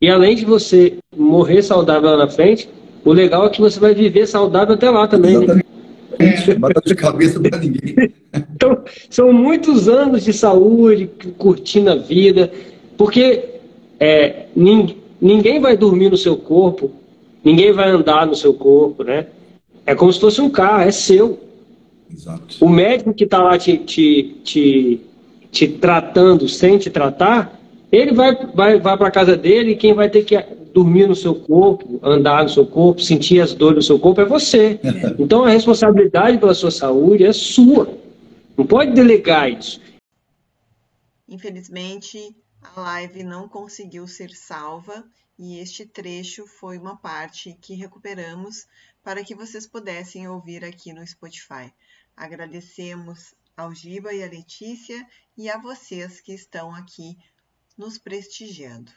e além de você morrer saudável lá na frente, o legal é que você vai viver saudável até lá também. Exatamente. Né? Bata de cabeça para ninguém. então, são muitos anos de saúde, curtindo a vida, porque é, ninguém, ninguém vai dormir no seu corpo, ninguém vai andar no seu corpo, né? É como se fosse um carro, é seu. Exato. O médico que está lá te, te, te, te tratando sem te tratar, ele vai, vai, vai para casa dele e quem vai ter que dormir no seu corpo, andar no seu corpo, sentir as dores no seu corpo é você. Então a responsabilidade pela sua saúde é sua. Não pode delegar isso. Infelizmente, a live não conseguiu ser salva e este trecho foi uma parte que recuperamos para que vocês pudessem ouvir aqui no Spotify. Agradecemos ao Giba e à Letícia e a vocês que estão aqui nos prestigiando.